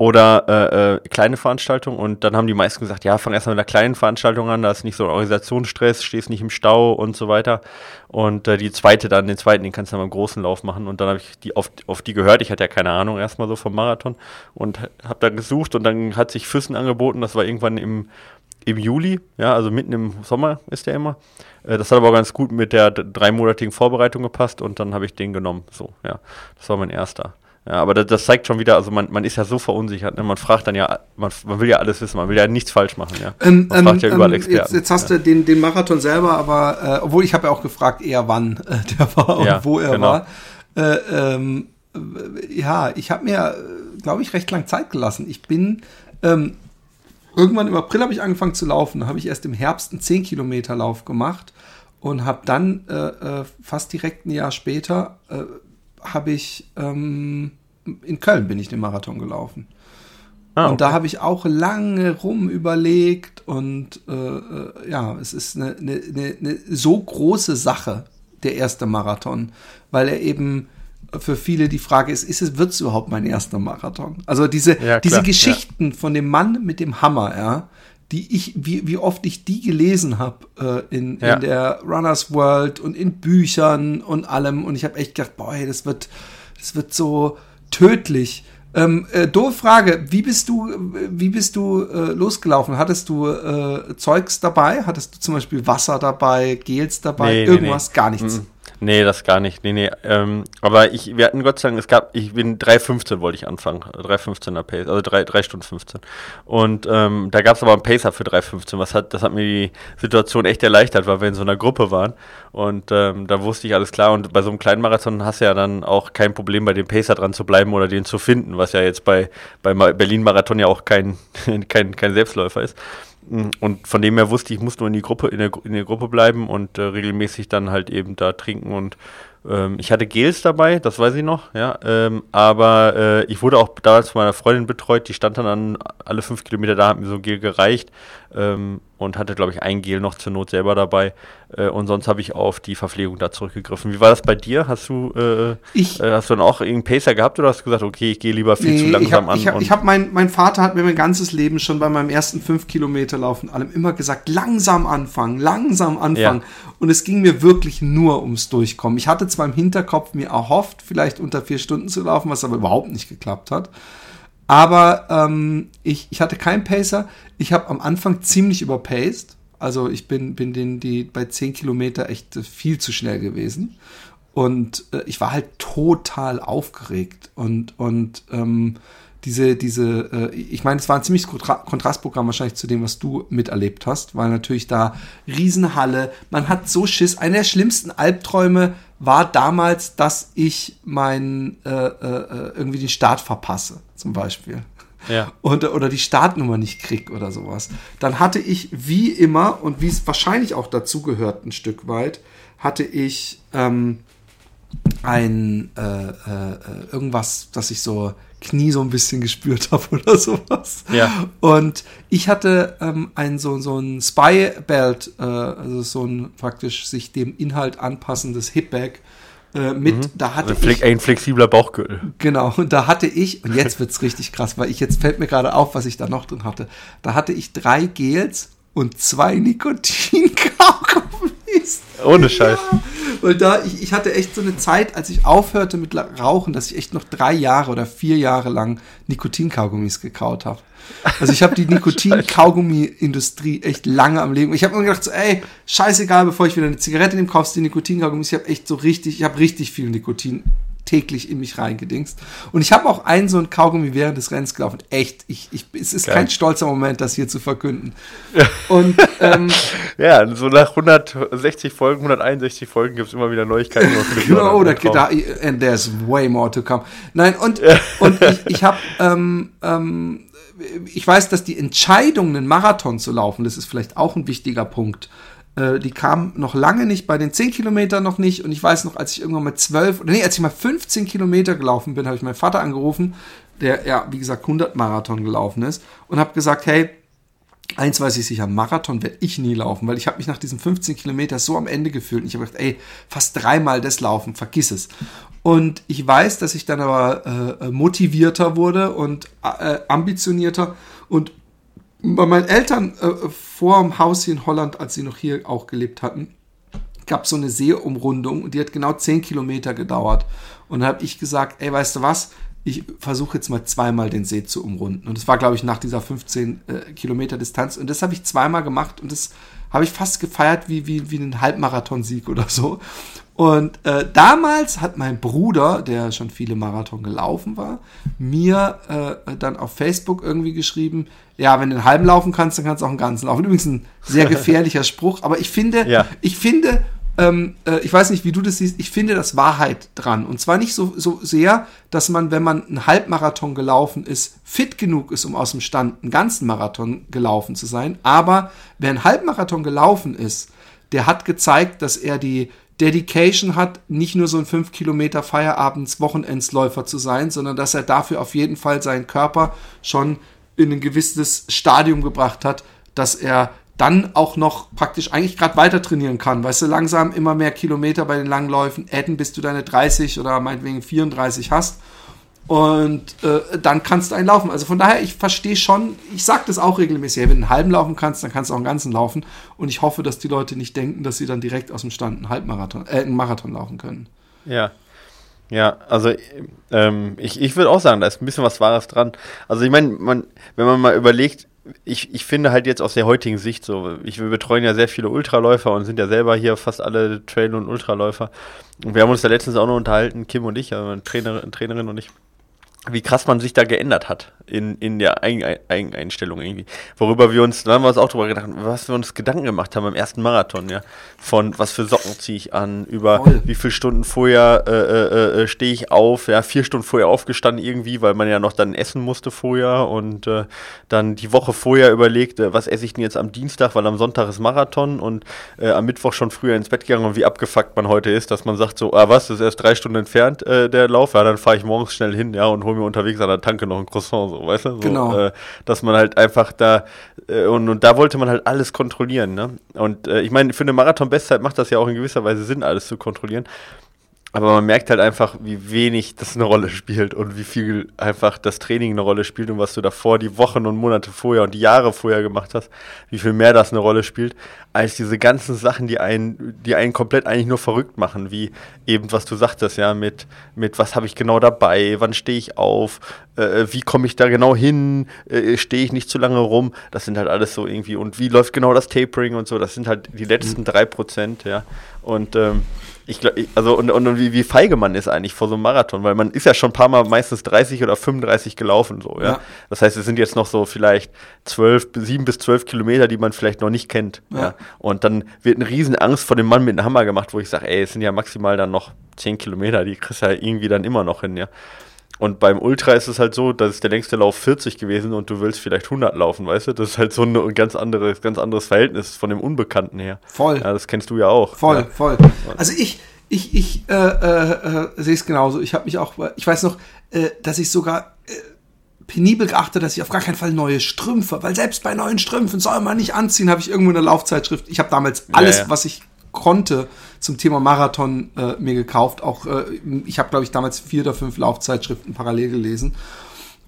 oder äh, äh, kleine Veranstaltungen. Und dann haben die meisten gesagt, ja, fang erstmal mit einer kleinen Veranstaltung an, da ist nicht so ein Organisationsstress, stehst nicht im Stau und so weiter. Und äh, die zweite dann, den zweiten, den kannst du dann beim großen Lauf machen. Und dann habe ich die auf, auf die gehört. Ich hatte ja keine Ahnung erstmal so vom Marathon und habe dann gesucht und dann hat sich Füssen angeboten. Das war irgendwann im, im Juli, ja, also mitten im Sommer ist der immer. Äh, das hat aber ganz gut mit der dreimonatigen Vorbereitung gepasst und dann habe ich den genommen. So, ja, das war mein erster. Ja, aber das, das, zeigt schon wieder, also man, man ist ja so verunsichert, ne? man fragt dann ja, man, man will ja alles wissen, man will ja nichts falsch machen, ja. Ähm, man fragt ähm, ja überall ähm, Experten. Jetzt, jetzt hast ja. du den, den Marathon selber, aber äh, obwohl ich habe ja auch gefragt, eher wann äh, der war und ja, wo er genau. war. Äh, ähm, ja, ich habe mir, glaube ich, recht lang Zeit gelassen. Ich bin ähm, irgendwann im April habe ich angefangen zu laufen, habe ich erst im Herbst einen 10 Kilometer Lauf gemacht und habe dann äh, äh, fast direkt ein Jahr später äh, habe ich ähm, in Köln bin ich den Marathon gelaufen. Ah, okay. Und da habe ich auch lange rum überlegt und äh, äh, ja, es ist eine, eine, eine, so große Sache, der erste Marathon, weil er eben für viele die Frage ist, ist es, wird es überhaupt mein erster Marathon? Also diese, ja, klar, diese Geschichten ja. von dem Mann mit dem Hammer, ja, die ich, wie, wie oft ich die gelesen habe äh, in, ja. in der Runners World und in Büchern und allem. Und ich habe echt gedacht, boah, das wird, das wird so tödlich. Ähm, äh, doofe Frage, wie bist du, wie bist du äh, losgelaufen? Hattest du äh, Zeugs dabei? Hattest du zum Beispiel Wasser dabei, Gels dabei, nee, irgendwas? Nee, nee. Gar nichts. Mhm. Nee, das gar nicht. Nee, nee. Ähm, aber ich, wir hatten Gott sei Dank, es gab, ich bin 3,15 wollte ich anfangen. 3,15er Pace, also 3, 3 Stunden 15. Und ähm, da gab es aber einen Pacer für 3,15. Was hat, das hat mir die Situation echt erleichtert, weil wir in so einer Gruppe waren. Und ähm, da wusste ich alles klar. Und bei so einem kleinen Marathon hast du ja dann auch kein Problem, bei dem Pacer dran zu bleiben oder den zu finden, was ja jetzt bei, bei Berlin-Marathon ja auch kein, kein, kein Selbstläufer ist. Und von dem her wusste ich, ich muss nur in die Gruppe, in der, in der Gruppe bleiben und äh, regelmäßig dann halt eben da trinken und ähm, ich hatte Gels dabei, das weiß ich noch, ja. Ähm, aber äh, ich wurde auch damals von meiner Freundin betreut, die stand dann an alle fünf Kilometer da, hat mir so ein Gel gereicht. Ähm, und hatte, glaube ich, ein Gel noch zur Not selber dabei. Äh, und sonst habe ich auf die Verpflegung da zurückgegriffen. Wie war das bei dir? Hast du, äh, ich, äh, hast du dann auch irgendeinen Pacer gehabt oder hast du gesagt, okay, ich gehe lieber viel nee, zu langsam ich hab, an? Ich habe, hab mein, mein Vater hat mir mein ganzes Leben schon bei meinem ersten 5 Kilometer Laufen allem immer gesagt, langsam anfangen, langsam anfangen. Ja. Und es ging mir wirklich nur ums Durchkommen. Ich hatte zwar im Hinterkopf mir erhofft, vielleicht unter vier Stunden zu laufen, was aber überhaupt nicht geklappt hat. Aber ähm, ich, ich hatte keinen Pacer. Ich habe am Anfang ziemlich überpaced. Also ich bin, bin den, die bei 10 Kilometer echt viel zu schnell gewesen. Und äh, ich war halt total aufgeregt. Und, und ähm, diese, diese, äh, ich meine, es war ein ziemlich Kontra Kontrastprogramm wahrscheinlich zu dem, was du miterlebt hast, weil natürlich da Riesenhalle, man hat so Schiss. Einer der schlimmsten Albträume war damals, dass ich meinen äh, äh, irgendwie den Start verpasse, zum Beispiel. Ja. Und, oder die Startnummer nicht krieg oder sowas. Dann hatte ich wie immer und wie es wahrscheinlich auch dazu gehört ein Stück weit, hatte ich ähm, ein äh, äh, irgendwas, dass ich so Knie so ein bisschen gespürt habe oder sowas. Ja. Und ich hatte ähm, ein so, so ein Spy-Belt, äh, also so ein praktisch sich dem Inhalt anpassendes Hipbag äh, mit, mhm. da hatte also ich, ein flexibler Bauchgürtel. Genau, und da hatte ich, und jetzt wird's richtig krass, weil ich jetzt fällt mir gerade auf, was ich da noch drin hatte. Da hatte ich drei Gels und zwei Nikotin-Kaugummis. Ohne Scheiß. Ja, Weil da, ich, ich hatte echt so eine Zeit, als ich aufhörte mit Rauchen, dass ich echt noch drei Jahre oder vier Jahre lang Nikotinkaugummis gekaut habe. Also ich habe die Nikotin-Kaugummi-Industrie echt lange am Leben. Ich habe immer gedacht, so, ey, scheißegal, bevor ich wieder eine Zigarette nehme, kaufst du die Nikotin-Kaugummis. Ich habe echt so richtig, ich habe richtig viel Nikotin täglich in mich reingedingst. Und ich habe auch einen so einen Kaugummi während des Rennens gelaufen. Echt, ich, ich, es ist Geil. kein stolzer Moment, das hier zu verkünden. Und ähm, ja, so nach 160 Folgen, 161 Folgen gibt es immer wieder Neuigkeiten. genau, da, da, and there's way more to come. Nein, und, und ich, ich habe ähm, ähm, ich weiß, dass die Entscheidung, einen Marathon zu laufen, das ist vielleicht auch ein wichtiger Punkt, äh, die kam noch lange nicht, bei den 10 Kilometern noch nicht. Und ich weiß noch, als ich irgendwann mal 12, oder nee, als ich mal 15 Kilometer gelaufen bin, habe ich meinen Vater angerufen, der ja, wie gesagt, 100 Marathon gelaufen ist und habe gesagt, hey, Eins weiß ich sicher, Marathon werde ich nie laufen, weil ich habe mich nach diesen 15 Kilometern so am Ende gefühlt. Und ich habe gedacht, ey, fast dreimal das Laufen, vergiss es. Und ich weiß, dass ich dann aber äh, motivierter wurde und äh, ambitionierter. Und bei meinen Eltern äh, vor dem Haus hier in Holland, als sie noch hier auch gelebt hatten, gab es so eine Seeumrundung und die hat genau 10 Kilometer gedauert. Und dann habe ich gesagt, ey, weißt du was, ich versuche jetzt mal zweimal den See zu umrunden. Und das war, glaube ich, nach dieser 15 äh, Kilometer Distanz. Und das habe ich zweimal gemacht und das habe ich fast gefeiert wie, wie, wie einen Halbmarathonsieg oder so. Und äh, damals hat mein Bruder, der schon viele Marathon gelaufen war, mir äh, dann auf Facebook irgendwie geschrieben, ja, wenn du einen halben laufen kannst, dann kannst du auch einen ganzen laufen. Übrigens ein sehr gefährlicher Spruch, aber ich finde, ja. ich finde, ähm, äh, ich weiß nicht, wie du das siehst, ich finde das Wahrheit dran. Und zwar nicht so, so sehr, dass man, wenn man einen Halbmarathon gelaufen ist, fit genug ist, um aus dem Stand einen ganzen Marathon gelaufen zu sein. Aber wer einen Halbmarathon gelaufen ist, der hat gezeigt, dass er die Dedication hat, nicht nur so ein 5 Kilometer Feierabends Wochenendsläufer zu sein, sondern dass er dafür auf jeden Fall seinen Körper schon in ein gewisses Stadium gebracht hat, dass er dann auch noch praktisch eigentlich gerade weiter trainieren kann. Weißt du, langsam immer mehr Kilometer bei den Langläufen, adden, bis du deine 30 oder meinetwegen 34 hast. Und äh, dann kannst du einen laufen. Also von daher, ich verstehe schon, ich sage das auch regelmäßig, wenn du einen halben laufen kannst, dann kannst du auch einen ganzen laufen. Und ich hoffe, dass die Leute nicht denken, dass sie dann direkt aus dem Stand einen Halbmarathon, äh, einen Marathon laufen können. Ja. Ja, also ähm, ich, ich würde auch sagen, da ist ein bisschen was Wahres dran. Also ich meine, man, wenn man mal überlegt, ich, ich finde halt jetzt aus der heutigen Sicht so, ich, wir betreuen ja sehr viele Ultraläufer und sind ja selber hier fast alle Trail- und Ultraläufer. Und wir haben uns da letztens auch noch unterhalten, Kim und ich, also Trainerin, Trainerin und ich, wie krass man sich da geändert hat in, in der Eigeneinstellung irgendwie. Worüber wir uns, da haben wir uns auch drüber gedacht, was wir uns Gedanken gemacht haben beim ersten Marathon, ja. Von was für Socken ziehe ich an, über Voll. wie viele Stunden vorher äh, äh, äh, stehe ich auf, ja, vier Stunden vorher aufgestanden irgendwie, weil man ja noch dann essen musste vorher und äh, dann die Woche vorher überlegt, was esse ich denn jetzt am Dienstag, weil am Sonntag ist Marathon und äh, am Mittwoch schon früher ins Bett gegangen und wie abgefuckt man heute ist, dass man sagt so, ah was, das ist erst drei Stunden entfernt, äh, der Lauf, ja, dann fahre ich morgens schnell hin, ja, und hole mir unterwegs an der Tanke noch ein Croissant, so, weißt du? So, genau. Äh, dass man halt einfach da, äh, und, und da wollte man halt alles kontrollieren, ne? Und äh, ich meine, für eine Marathon-Bestzeit macht das ja auch in gewisser Weise Sinn, alles zu kontrollieren. Aber man merkt halt einfach, wie wenig das eine Rolle spielt und wie viel einfach das Training eine Rolle spielt und was du davor die Wochen und Monate vorher und die Jahre vorher gemacht hast, wie viel mehr das eine Rolle spielt, als diese ganzen Sachen, die einen, die einen komplett eigentlich nur verrückt machen, wie eben, was du sagtest, ja, mit, mit was habe ich genau dabei, wann stehe ich auf, äh, wie komme ich da genau hin, äh, stehe ich nicht zu lange rum, das sind halt alles so irgendwie, und wie läuft genau das Tapering und so, das sind halt die letzten drei Prozent, ja, und ähm, ich glaube, also und, und wie, wie feige man ist eigentlich vor so einem Marathon, weil man ist ja schon ein paar Mal meistens 30 oder 35 gelaufen, so, ja. ja. Das heißt, es sind jetzt noch so vielleicht 12, 7 bis 12 Kilometer, die man vielleicht noch nicht kennt. Ja. ja. Und dann wird eine riesen Angst vor dem Mann mit dem Hammer gemacht, wo ich sage, ey, es sind ja maximal dann noch 10 Kilometer, die kriegst du ja irgendwie dann immer noch hin, ja. Und beim Ultra ist es halt so, dass ist der längste Lauf 40 gewesen und du willst vielleicht 100 laufen, weißt du? Das ist halt so ein ganz anderes, ganz anderes Verhältnis von dem Unbekannten her. Voll. Ja, das kennst du ja auch. Voll, ja. voll. Also ich, ich, ich äh, äh, äh, sehe es genauso. Ich habe mich auch, ich weiß noch, äh, dass ich sogar äh, penibel geachtet, dass ich auf gar keinen Fall neue Strümpfe, weil selbst bei neuen Strümpfen soll man nicht anziehen, habe ich irgendwo in der Laufzeitschrift. Ich habe damals alles, ja, ja. was ich konnte zum Thema Marathon äh, mir gekauft. Auch äh, ich habe, glaube ich, damals vier oder fünf Laufzeitschriften parallel gelesen.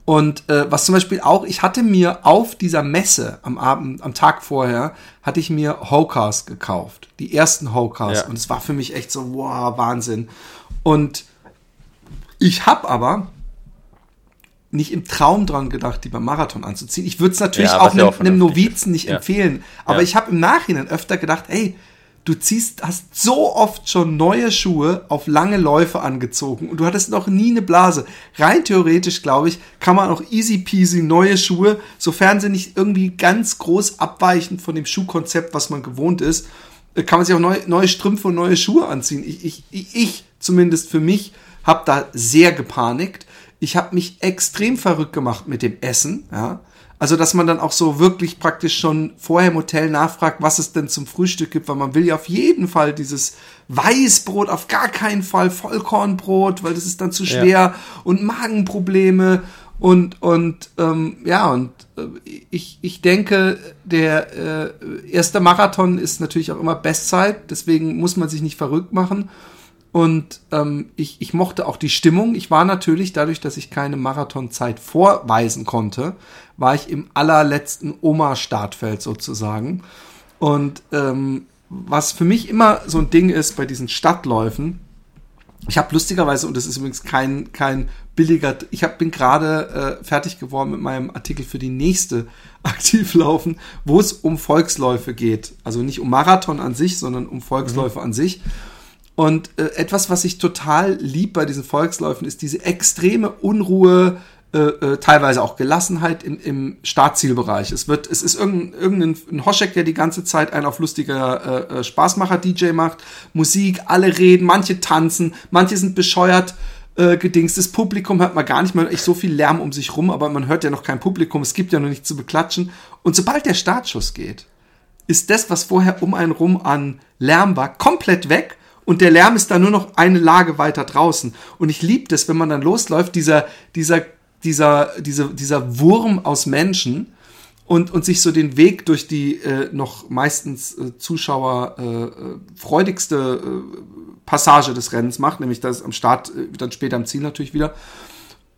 Und äh, was zum Beispiel auch, ich hatte mir auf dieser Messe am Abend, am Tag vorher, hatte ich mir Hokars gekauft. Die ersten Hokars. Ja. Und es war für mich echt so, wow, Wahnsinn. Und ich habe aber nicht im Traum dran gedacht, die beim Marathon anzuziehen. Ich würde es natürlich ja, auch, einem, auch einem Novizen nicht ja. empfehlen. Aber ich habe im Nachhinein öfter gedacht, ey, du ziehst, hast so oft schon neue Schuhe auf lange Läufe angezogen und du hattest noch nie eine Blase. Rein theoretisch, glaube ich, kann man auch easy peasy neue Schuhe, sofern sie nicht irgendwie ganz groß abweichen von dem Schuhkonzept, was man gewohnt ist, äh, kann man sich auch neue, neue Strümpfe und neue Schuhe anziehen. Ich, ich, ich zumindest für mich habe da sehr gepanikt. Ich habe mich extrem verrückt gemacht mit dem Essen, ja also, dass man dann auch so wirklich praktisch schon vorher im Hotel nachfragt, was es denn zum Frühstück gibt, weil man will ja auf jeden Fall dieses Weißbrot, auf gar keinen Fall Vollkornbrot, weil das ist dann zu schwer ja. und Magenprobleme und, und ähm, ja, und äh, ich, ich denke, der äh, erste Marathon ist natürlich auch immer Bestzeit, deswegen muss man sich nicht verrückt machen. Und ähm, ich, ich mochte auch die Stimmung. Ich war natürlich, dadurch, dass ich keine Marathonzeit vorweisen konnte, war ich im allerletzten Oma-Startfeld sozusagen. Und ähm, was für mich immer so ein Ding ist bei diesen Stadtläufen, ich habe lustigerweise, und das ist übrigens kein, kein billiger, ich hab, bin gerade äh, fertig geworden mit meinem Artikel für die nächste Aktivlaufen, wo es um Volksläufe geht. Also nicht um Marathon an sich, sondern um Volksläufe mhm. an sich. Und äh, etwas, was ich total lieb bei diesen Volksläufen, ist diese extreme Unruhe, äh, äh, teilweise auch Gelassenheit im, im Startzielbereich. Es wird, es ist irgendein, irgendein Hoschek, der die ganze Zeit einen auf lustiger äh, äh Spaßmacher-DJ macht. Musik, alle reden, manche tanzen, manche sind bescheuert äh, gedings. Das Publikum hört man gar nicht mehr echt so viel Lärm um sich rum, aber man hört ja noch kein Publikum, es gibt ja noch nichts zu beklatschen. Und sobald der Startschuss geht, ist das, was vorher um einen rum an Lärm war, komplett weg und der Lärm ist dann nur noch eine Lage weiter draußen. Und ich liebe das, wenn man dann losläuft, dieser, dieser, dieser, dieser, dieser Wurm aus Menschen und, und sich so den Weg durch die äh, noch meistens äh, Zuschauer äh, äh freudigste äh, Passage des Rennens macht, nämlich das am Start, äh, dann später am Ziel natürlich wieder.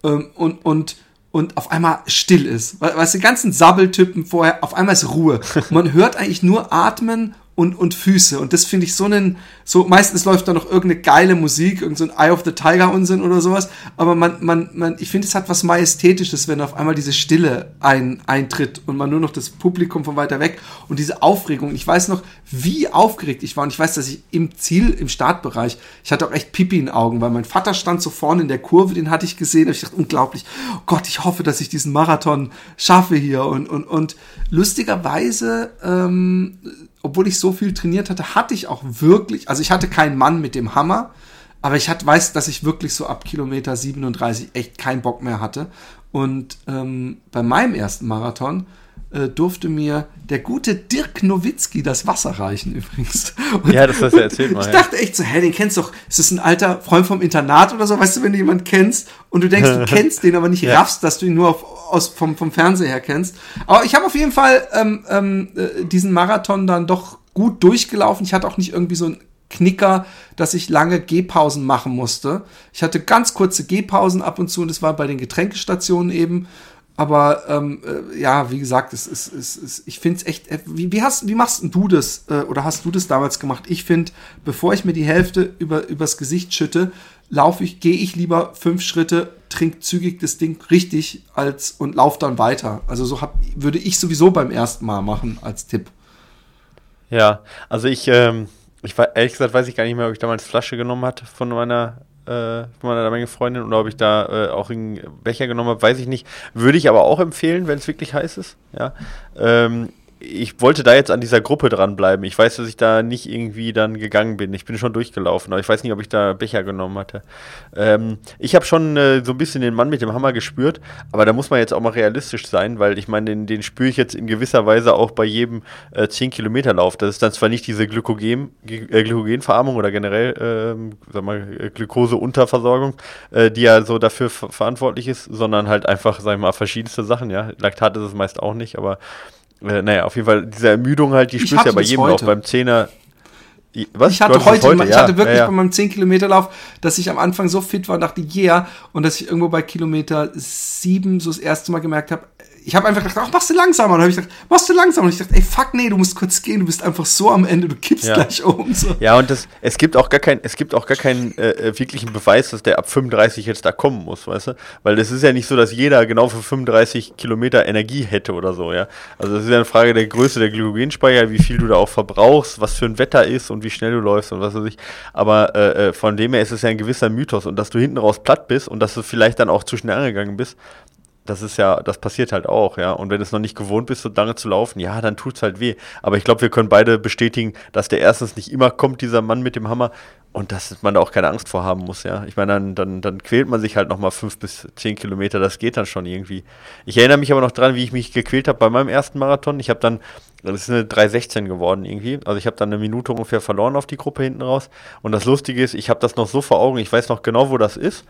Ähm, und, und und auf einmal still ist. Weißt du, die ganzen Sabbeltypen vorher, auf einmal ist Ruhe. man hört eigentlich nur atmen und, und Füße. Und das finde ich so einen, so, meistens läuft da noch irgendeine geile Musik, irgendein so Eye of the Tiger Unsinn oder sowas. Aber man, man, man, ich finde, es hat was Majestätisches, wenn auf einmal diese Stille ein, eintritt und man nur noch das Publikum von weiter weg und diese Aufregung. Ich weiß noch, wie aufgeregt ich war. Und ich weiß, dass ich im Ziel, im Startbereich, ich hatte auch echt Pipi in Augen, weil mein Vater stand so vorne in der Kurve, den hatte ich gesehen. Und ich dachte, unglaublich, oh Gott, ich hoffe, dass ich diesen Marathon schaffe hier. Und, und, und lustigerweise, ähm, obwohl ich so viel trainiert hatte, hatte ich auch wirklich, also ich hatte keinen Mann mit dem Hammer, aber ich hatte, weiß, dass ich wirklich so ab Kilometer 37 echt keinen Bock mehr hatte. Und ähm, bei meinem ersten Marathon äh, durfte mir der gute Dirk Nowitzki das Wasser reichen übrigens. Und, ja, das hast du erzählt mal. Ich dachte echt so, hä, den kennst du doch, ist das ein alter Freund vom Internat oder so, weißt du, wenn du jemanden kennst und du denkst, du kennst den, aber nicht ja. raffst, dass du ihn nur auf, aus, vom, vom Fernseher her kennst. Aber ich habe auf jeden Fall ähm, ähm, äh, diesen Marathon dann doch gut durchgelaufen. Ich hatte auch nicht irgendwie so ein Knicker, dass ich lange Gehpausen machen musste. Ich hatte ganz kurze Gehpausen ab und zu und das war bei den Getränkestationen eben. Aber ähm, äh, ja, wie gesagt, es ist, es ist, ich finde es echt. Äh, wie, wie, hast, wie machst du das äh, oder hast du das damals gemacht? Ich finde, bevor ich mir die Hälfte über, übers Gesicht schütte, laufe ich, gehe ich lieber fünf Schritte, trink zügig das Ding richtig als und lauf dann weiter. Also so hab, würde ich sowieso beim ersten Mal machen als Tipp. Ja, also ich, ähm, ich war ehrlich gesagt weiß ich gar nicht mehr, ob ich damals Flasche genommen hatte von meiner äh, von meiner damaligen Freundin oder ob ich da äh, auch einen Becher genommen habe, weiß ich nicht. Würde ich aber auch empfehlen, wenn es wirklich heiß ist. Ja. Ähm, ich wollte da jetzt an dieser Gruppe dranbleiben. Ich weiß, dass ich da nicht irgendwie dann gegangen bin. Ich bin schon durchgelaufen, aber ich weiß nicht, ob ich da Becher genommen hatte. Ähm, ich habe schon äh, so ein bisschen den Mann mit dem Hammer gespürt, aber da muss man jetzt auch mal realistisch sein, weil ich meine, den, den spüre ich jetzt in gewisser Weise auch bei jedem äh, 10 Kilometer Lauf. Das ist dann zwar nicht diese Glykogen, äh, Glykogenverarmung oder generell, ähm, sag mal, Glukoseunterversorgung, äh, die ja so dafür verantwortlich ist, sondern halt einfach, sag ich mal, verschiedenste Sachen, ja. Laktat ist es meist auch nicht, aber äh, naja, auf jeden Fall, diese Ermüdung halt, die spürst du ja bei jedem heute. auch beim Zehner. Was? Ich hatte heute, heute, ich ja, hatte wirklich ja, ja. bei meinem 10-Kilometer-Lauf, dass ich am Anfang so fit war und dachte, yeah, und dass ich irgendwo bei Kilometer 7 so das erste Mal gemerkt habe, ich habe einfach gedacht, ach, machst du langsamer. Und dann habe ich gedacht, machst du langsamer. Und ich dachte, ey, fuck, nee, du musst kurz gehen, du bist einfach so am Ende, du kippst ja. gleich um. So. Ja, und das, es gibt auch gar kein, es gibt auch gar keinen äh, äh wirklichen Beweis, dass der ab 35 jetzt da kommen muss, weißt du? Weil es ist ja nicht so, dass jeder genau für 35 Kilometer Energie hätte oder so, ja. Also es ist ja eine Frage der Größe der Glykogenspeicher, wie viel du da auch verbrauchst, was für ein Wetter ist und wie schnell du läufst und was weiß ich. Aber äh, äh, von dem her ist es ja ein gewisser Mythos und dass du hinten raus platt bist und dass du vielleicht dann auch zu schnell angegangen bist, das ist ja, das passiert halt auch, ja. Und wenn du es noch nicht gewohnt bist, so lange zu laufen, ja, dann tut es halt weh. Aber ich glaube, wir können beide bestätigen, dass der erstens nicht immer kommt, dieser Mann mit dem Hammer, und dass man da auch keine Angst vor haben muss, ja. Ich meine, dann, dann, dann quält man sich halt nochmal fünf bis zehn Kilometer, das geht dann schon irgendwie. Ich erinnere mich aber noch dran, wie ich mich gequält habe bei meinem ersten Marathon. Ich habe dann, das ist eine 3,16 geworden irgendwie. Also ich habe dann eine Minute ungefähr verloren auf die Gruppe hinten raus. Und das Lustige ist, ich habe das noch so vor Augen, ich weiß noch genau, wo das ist.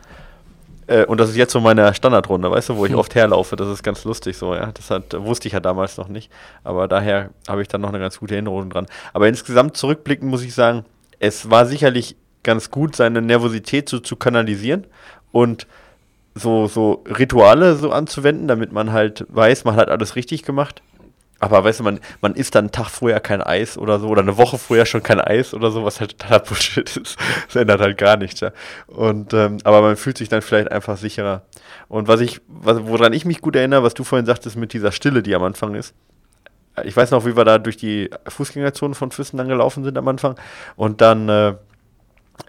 Äh, und das ist jetzt so meine Standardrunde, weißt du, wo ich hm. oft herlaufe. Das ist ganz lustig so, ja. Das hat, wusste ich ja damals noch nicht. Aber daher habe ich dann noch eine ganz gute Erinnerung dran. Aber insgesamt zurückblickend muss ich sagen, es war sicherlich ganz gut, seine Nervosität so zu kanalisieren und so, so Rituale so anzuwenden, damit man halt weiß, man hat alles richtig gemacht. Aber weißt du, man, man isst dann einen Tag vorher kein Eis oder so, oder eine Woche vorher schon kein Eis oder so, was halt totaler Bullshit ist. Das ändert halt gar nichts, ja. Und, ähm, aber man fühlt sich dann vielleicht einfach sicherer. Und was ich, was, woran ich mich gut erinnere, was du vorhin sagtest mit dieser Stille, die am Anfang ist. Ich weiß noch, wie wir da durch die Fußgängerzone von Füssen dann gelaufen sind am Anfang. Und dann, äh,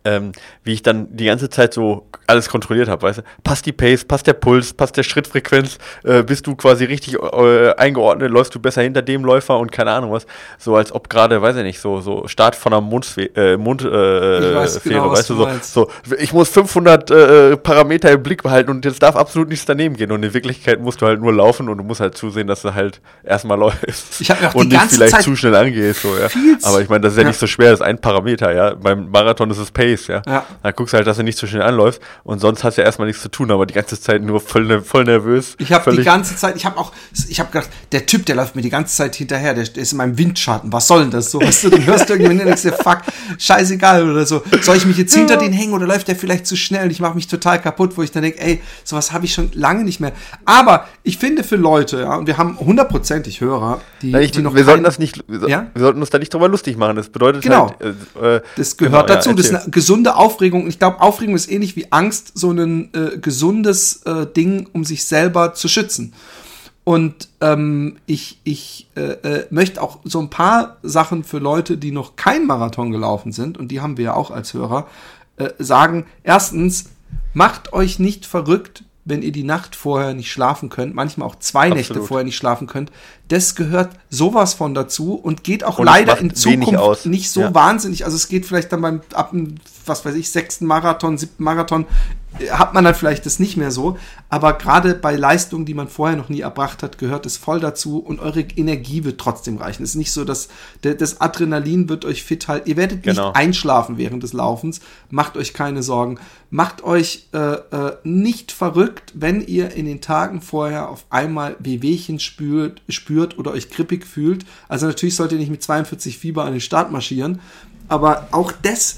ähm, wie ich dann die ganze Zeit so alles kontrolliert habe, weißt du? Passt die Pace, passt der Puls, passt der Schrittfrequenz, äh, bist du quasi richtig äh, eingeordnet, läufst du besser hinter dem Läufer und keine Ahnung was. So als ob gerade, weiß ich nicht, so, so Start von einer Mundsphäre, äh, Mund, äh, weiß genau, weißt du, so, so, ich muss 500 äh, Parameter im Blick behalten und jetzt darf absolut nichts daneben gehen und in Wirklichkeit musst du halt nur laufen und du musst halt zusehen, dass du halt erstmal läufst. Ich mir auch und nicht vielleicht Zeit zu schnell angehst, so, ja. Aber ich meine, das ist ja, ja, nicht so schwer, das ist ein Parameter, ja. Beim Marathon ist es Pace, ja. ja. Dann guckst du halt, dass du nicht zu schnell anläufst und sonst hast du ja erstmal nichts zu tun, aber die ganze Zeit nur voll, ne, voll nervös. Ich habe die ganze Zeit, ich habe auch, ich habe gedacht, der Typ, der läuft mir die ganze Zeit hinterher, der, der ist in meinem Windschatten, was soll denn das so? Weißt du, dann hörst du irgendwann und denkst dir, fuck, scheißegal oder so. Soll ich mich jetzt hinter den hängen oder läuft der vielleicht zu schnell und ich mache mich total kaputt, wo ich dann denke, ey, sowas habe ich schon lange nicht mehr. Aber ich finde für Leute, ja, und wir haben hundertprozentig Hörer, die, Na, ich, die noch wir sollten das nicht, wir, ja? wir sollten uns da nicht drüber lustig machen. Das bedeutet genau. halt, äh, das gehört genau, dazu. Ja, das ist eine gesunde Aufregung. Ich glaube, Aufregung ist ähnlich wie Angst, so ein äh, gesundes äh, Ding, um sich selber zu schützen. Und ähm, ich, ich äh, äh, möchte auch so ein paar Sachen für Leute, die noch kein Marathon gelaufen sind, und die haben wir ja auch als Hörer, äh, sagen. Erstens, macht euch nicht verrückt, wenn ihr die Nacht vorher nicht schlafen könnt, manchmal auch zwei Absolut. Nächte vorher nicht schlafen könnt. Das gehört sowas von dazu und geht auch und leider in Zukunft nicht so ja. wahnsinnig. Also es geht vielleicht dann beim ab was weiß ich sechsten Marathon, siebten Marathon hat man dann vielleicht das nicht mehr so, aber gerade bei Leistungen, die man vorher noch nie erbracht hat, gehört es voll dazu und eure Energie wird trotzdem reichen. Es ist nicht so, dass das Adrenalin wird euch fit halten. Ihr werdet genau. nicht einschlafen während des Laufens. Macht euch keine Sorgen. Macht euch äh, äh, nicht verrückt, wenn ihr in den Tagen vorher auf einmal Wehwehchen spürt, spürt oder euch grippig fühlt. Also natürlich sollt ihr nicht mit 42 Fieber an den Start marschieren, aber auch das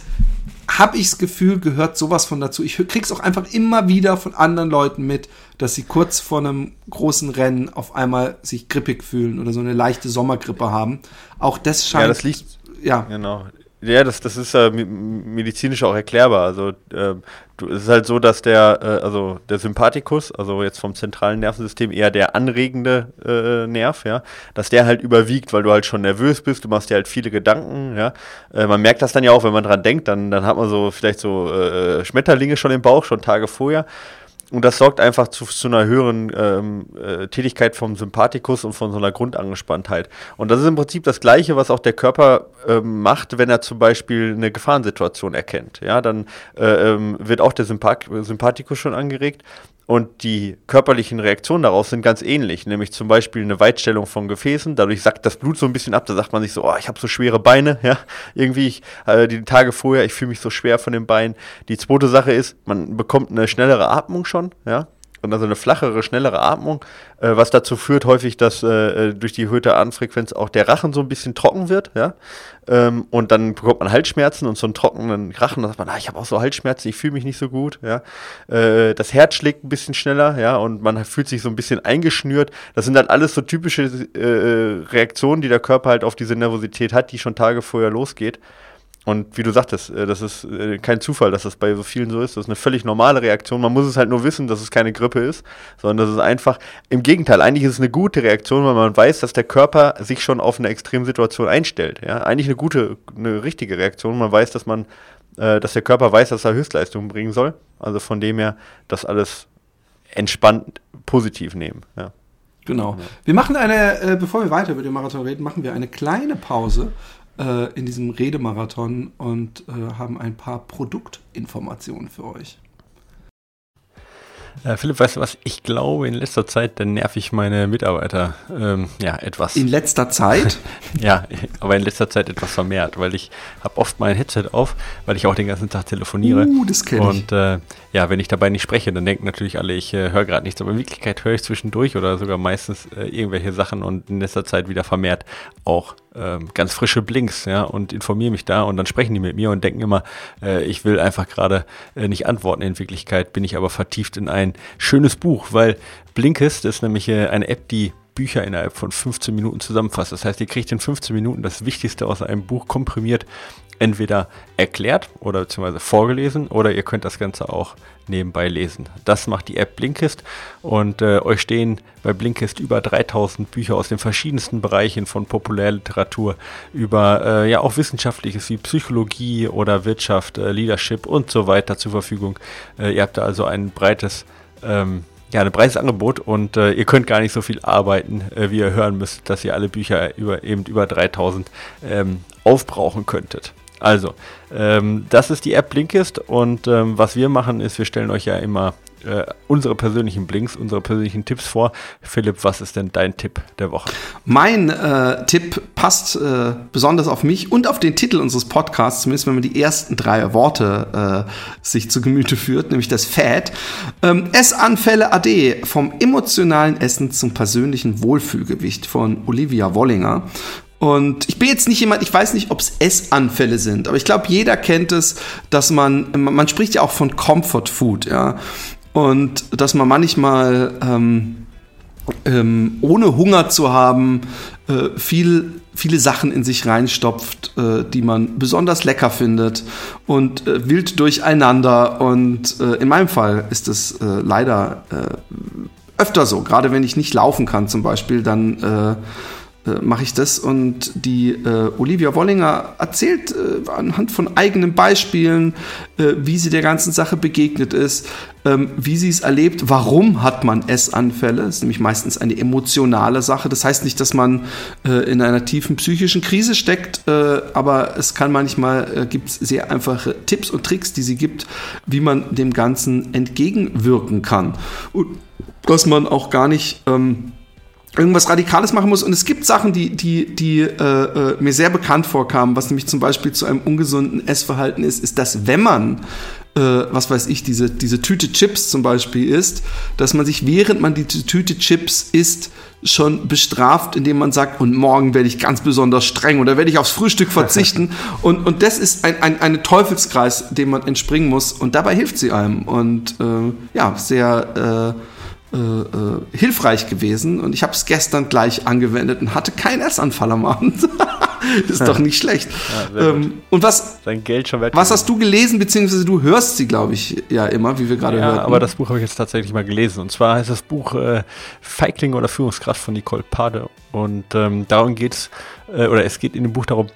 habe ich das Gefühl, gehört sowas von dazu. Ich krieg's auch einfach immer wieder von anderen Leuten mit, dass sie kurz vor einem großen Rennen auf einmal sich grippig fühlen oder so eine leichte Sommergrippe haben. Auch das scheint. Ja, das liegt. Ja. Genau. Ja, das, das ist äh, medizinisch auch erklärbar. Also äh, du, es ist halt so, dass der, äh, also der Sympathikus, also jetzt vom zentralen Nervensystem eher der anregende äh, Nerv, ja, dass der halt überwiegt, weil du halt schon nervös bist, du machst dir halt viele Gedanken, ja. Äh, man merkt das dann ja auch, wenn man dran denkt, dann, dann hat man so vielleicht so äh, Schmetterlinge schon im Bauch, schon Tage vorher. Und das sorgt einfach zu, zu einer höheren ähm, äh, Tätigkeit vom Sympathikus und von so einer Grundangespanntheit. Und das ist im Prinzip das Gleiche, was auch der Körper ähm, macht, wenn er zum Beispiel eine Gefahrensituation erkennt. Ja, dann äh, ähm, wird auch der Sympath Sympathikus schon angeregt und die körperlichen Reaktionen daraus sind ganz ähnlich, nämlich zum Beispiel eine Weitstellung von Gefäßen. Dadurch sackt das Blut so ein bisschen ab. Da sagt man sich so, oh, ich habe so schwere Beine. Ja, irgendwie ich, äh, die Tage vorher, ich fühle mich so schwer von den Beinen. Die zweite Sache ist, man bekommt eine schnellere Atmung schon. Ja, drin, also eine flachere, schnellere Atmung, äh, was dazu führt häufig, dass äh, äh durch die erhöhte Atemfrequenz auch der Rachen so ein bisschen trocken wird, ja. Ähm, und dann bekommt man Halsschmerzen und so einen trockenen Rachen, dann sagt man, ah, ich habe auch so Halsschmerzen, ich fühle mich nicht so gut, ja. Äh, das Herz schlägt ein bisschen schneller, ja, und man fühlt sich so ein bisschen eingeschnürt. Das sind dann alles so typische äh, Reaktionen, die der Körper halt auf diese Nervosität hat, die schon Tage vorher losgeht. Und wie du sagtest, äh, das ist äh, kein Zufall, dass das bei so vielen so ist. Das ist eine völlig normale Reaktion. Man muss es halt nur wissen, dass es keine Grippe ist, sondern das ist einfach, im Gegenteil, eigentlich ist es eine gute Reaktion, weil man weiß, dass der Körper sich schon auf eine Extremsituation einstellt. Ja? Eigentlich eine gute, eine richtige Reaktion. Man weiß, dass man, äh, dass der Körper weiß, dass er Höchstleistungen bringen soll. Also von dem her, das alles entspannt positiv nehmen. Ja. Genau. Wir machen eine, äh, bevor wir weiter über den Marathon reden, machen wir eine kleine Pause äh, in diesem Redemarathon und äh, haben ein paar Produktinformationen für euch. Äh, Philipp, weißt du was? Ich glaube, in letzter Zeit, dann nerv ich meine Mitarbeiter ähm, ja etwas. In letzter Zeit? ja, aber in letzter Zeit etwas vermehrt, weil ich habe oft mein Headset auf, weil ich auch den ganzen Tag telefoniere. Uh, das kenne ich. Und äh, ja, wenn ich dabei nicht spreche, dann denken natürlich alle, ich äh, höre gerade nichts. Aber in Wirklichkeit höre ich zwischendurch oder sogar meistens äh, irgendwelche Sachen und in letzter Zeit wieder vermehrt auch ähm, ganz frische Blinks, ja, und informiere mich da und dann sprechen die mit mir und denken immer, äh, ich will einfach gerade äh, nicht antworten. In Wirklichkeit bin ich aber vertieft in ein schönes Buch, weil Blinkist ist nämlich äh, eine App, die Bücher innerhalb von 15 Minuten zusammenfasst. Das heißt, ihr kriegt in 15 Minuten das Wichtigste aus einem Buch komprimiert entweder erklärt oder beziehungsweise vorgelesen oder ihr könnt das Ganze auch nebenbei lesen. Das macht die App Blinkist und äh, euch stehen bei Blinkist über 3000 Bücher aus den verschiedensten Bereichen von Populärliteratur über äh, ja auch wissenschaftliches wie Psychologie oder Wirtschaft, äh, Leadership und so weiter zur Verfügung. Äh, ihr habt da also ein breites ähm, ja, ein breites Angebot und äh, ihr könnt gar nicht so viel arbeiten, äh, wie ihr hören müsst, dass ihr alle Bücher über, eben über 3000 ähm, aufbrauchen könntet. Also, ähm, das ist die App Blinkist und ähm, was wir machen ist, wir stellen euch ja immer äh, unsere persönlichen Blinks, unsere persönlichen Tipps vor. Philipp, was ist denn dein Tipp der Woche? Mein äh, Tipp passt äh, besonders auf mich und auf den Titel unseres Podcasts, zumindest wenn man die ersten drei Worte äh, sich zu Gemüte führt, nämlich das Fad. Ähm, Essanfälle AD, vom emotionalen Essen zum persönlichen Wohlfühlgewicht von Olivia Wollinger. Und ich bin jetzt nicht jemand, ich weiß nicht, ob es Essanfälle sind, aber ich glaube, jeder kennt es, dass man, man spricht ja auch von Comfort Food, ja. Und dass man manchmal ähm, ähm, ohne Hunger zu haben, äh, viel, viele Sachen in sich reinstopft, äh, die man besonders lecker findet und äh, wild durcheinander. Und äh, in meinem Fall ist es äh, leider äh, öfter so, gerade wenn ich nicht laufen kann zum Beispiel, dann mache ich das. Und die äh, Olivia Wollinger erzählt äh, anhand von eigenen Beispielen, äh, wie sie der ganzen Sache begegnet ist, ähm, wie sie es erlebt, warum hat man Essanfälle. Das ist nämlich meistens eine emotionale Sache. Das heißt nicht, dass man äh, in einer tiefen psychischen Krise steckt, äh, aber es kann manchmal, gibt es sehr einfache Tipps und Tricks, die sie gibt, wie man dem Ganzen entgegenwirken kann. Und dass man auch gar nicht... Ähm, irgendwas Radikales machen muss. Und es gibt Sachen, die, die, die äh, äh, mir sehr bekannt vorkamen, was nämlich zum Beispiel zu einem ungesunden Essverhalten ist, ist, dass wenn man äh, was weiß ich, diese, diese Tüte Chips zum Beispiel isst, dass man sich, während man die Tüte Chips isst, schon bestraft, indem man sagt, und morgen werde ich ganz besonders streng oder werde ich aufs Frühstück verzichten. und, und das ist ein, ein, ein Teufelskreis, dem man entspringen muss. Und dabei hilft sie einem. Und äh, ja, sehr äh, äh, äh, hilfreich gewesen und ich habe es gestern gleich angewendet und hatte keinen Essanfall am Abend. ist doch nicht schlecht. Ja, ähm, und was, Dein Geld schon was hast du gelesen, beziehungsweise du hörst sie, glaube ich, ja immer, wie wir gerade ja, hörten. aber das Buch habe ich jetzt tatsächlich mal gelesen. Und zwar heißt das Buch äh, Feigling oder Führungskraft von Nicole Pade. Und ähm, darum geht es, äh, oder es geht in dem Buch darum,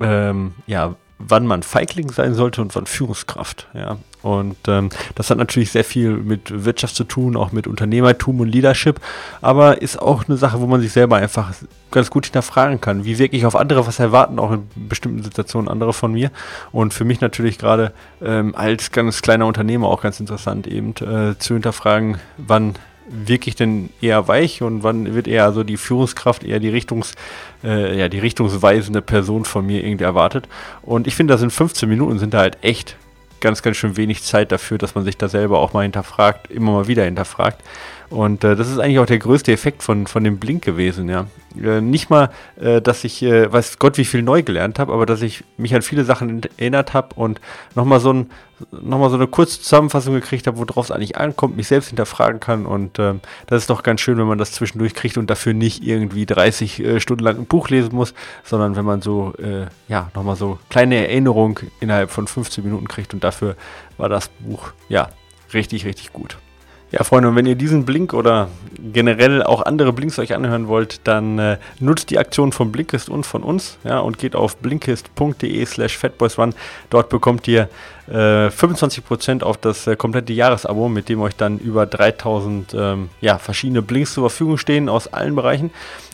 ähm, ja, wann man Feigling sein sollte und wann Führungskraft. Ja. Und ähm, das hat natürlich sehr viel mit Wirtschaft zu tun, auch mit Unternehmertum und Leadership, aber ist auch eine Sache, wo man sich selber einfach ganz gut hinterfragen kann. Wie wirke ich auf andere, was erwarten auch in bestimmten Situationen andere von mir? Und für mich natürlich gerade ähm, als ganz kleiner Unternehmer auch ganz interessant, eben äh, zu hinterfragen, wann wirke ich denn eher weich und wann wird eher so die Führungskraft, eher die Richtungs, äh, ja, die richtungsweisende Person von mir irgendwie erwartet. Und ich finde, da sind 15 Minuten sind da halt echt ganz, ganz schön wenig Zeit dafür, dass man sich da selber auch mal hinterfragt, immer mal wieder hinterfragt. Und äh, das ist eigentlich auch der größte Effekt von, von dem Blink gewesen, ja. Äh, nicht mal, äh, dass ich, äh, weiß Gott, wie viel neu gelernt habe, aber dass ich mich an viele Sachen erinnert habe und nochmal so, ein, noch so eine kurze Zusammenfassung gekriegt habe, worauf es eigentlich ankommt, mich selbst hinterfragen kann. Und ähm, das ist doch ganz schön, wenn man das zwischendurch kriegt und dafür nicht irgendwie 30 äh, Stunden lang ein Buch lesen muss, sondern wenn man so, äh, ja, nochmal so kleine Erinnerung innerhalb von 15 Minuten kriegt. Und dafür war das Buch, ja, richtig, richtig gut. Ja, Freunde, und wenn ihr diesen Blink oder generell auch andere Blinks euch anhören wollt, dann äh, nutzt die Aktion von Blinkist und von uns ja, und geht auf blinkist.de slash fatboysrun. Dort bekommt ihr äh, 25% auf das äh, komplette Jahresabo, mit dem euch dann über 3000 ähm, ja, verschiedene Blinks zur Verfügung stehen aus allen Bereichen.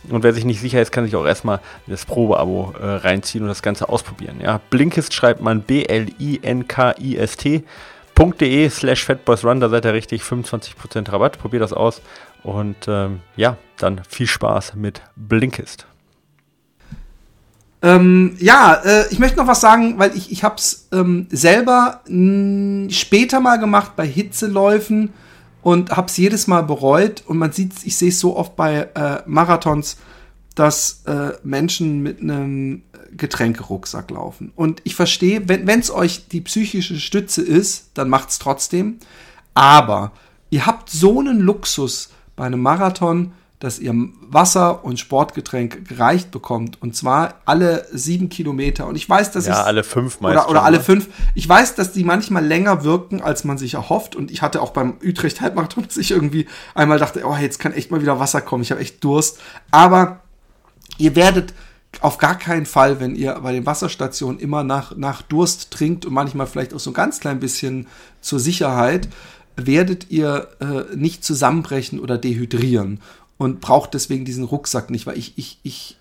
Und wer sich nicht sicher ist, kann sich auch erstmal das Probeabo äh, reinziehen und das Ganze ausprobieren. Ja. Blinkist schreibt man B-L-I-N-K-I-S-T de slash fatboysrun, da seid ihr richtig, 25% Rabatt, probiert das aus und ähm, ja, dann viel Spaß mit Blinkist. Ähm, ja, äh, ich möchte noch was sagen, weil ich, ich habe es ähm, selber später mal gemacht bei Hitzeläufen und habe es jedes Mal bereut und man sieht, ich sehe es so oft bei äh, Marathons, dass äh, Menschen mit einem Getränkerucksack laufen. Und ich verstehe, wenn es euch die psychische Stütze ist, dann macht's trotzdem. Aber ihr habt so einen Luxus bei einem Marathon, dass ihr Wasser und Sportgetränk gereicht bekommt. Und zwar alle sieben Kilometer. Und ich weiß, dass ja, alle fünf meist oder, oder alle ne? fünf. Ich weiß, dass die manchmal länger wirken, als man sich erhofft. Und ich hatte auch beim Utrecht Halbmarathon, dass ich irgendwie einmal dachte, oh, jetzt kann echt mal wieder Wasser kommen. Ich habe echt Durst. Aber ihr werdet auf gar keinen Fall, wenn ihr bei den Wasserstationen immer nach, nach Durst trinkt und manchmal vielleicht auch so ein ganz klein bisschen zur Sicherheit, werdet ihr äh, nicht zusammenbrechen oder dehydrieren und braucht deswegen diesen Rucksack nicht, weil ich, ich, ich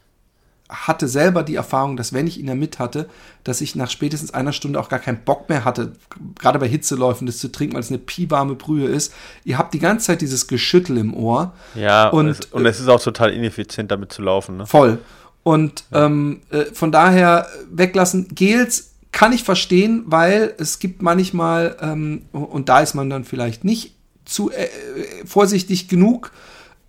hatte selber die Erfahrung, dass wenn ich ihn da mit hatte, dass ich nach spätestens einer Stunde auch gar keinen Bock mehr hatte, gerade bei Hitzeläufen das zu trinken, weil es eine piewarme Brühe ist. Ihr habt die ganze Zeit dieses Geschüttel im Ohr. Ja, und, und, es, und es ist auch total ineffizient, damit zu laufen. Ne? Voll. Und ja. ähm, äh, von daher weglassen. Gels kann ich verstehen, weil es gibt manchmal, ähm, und da ist man dann vielleicht nicht zu äh, vorsichtig genug,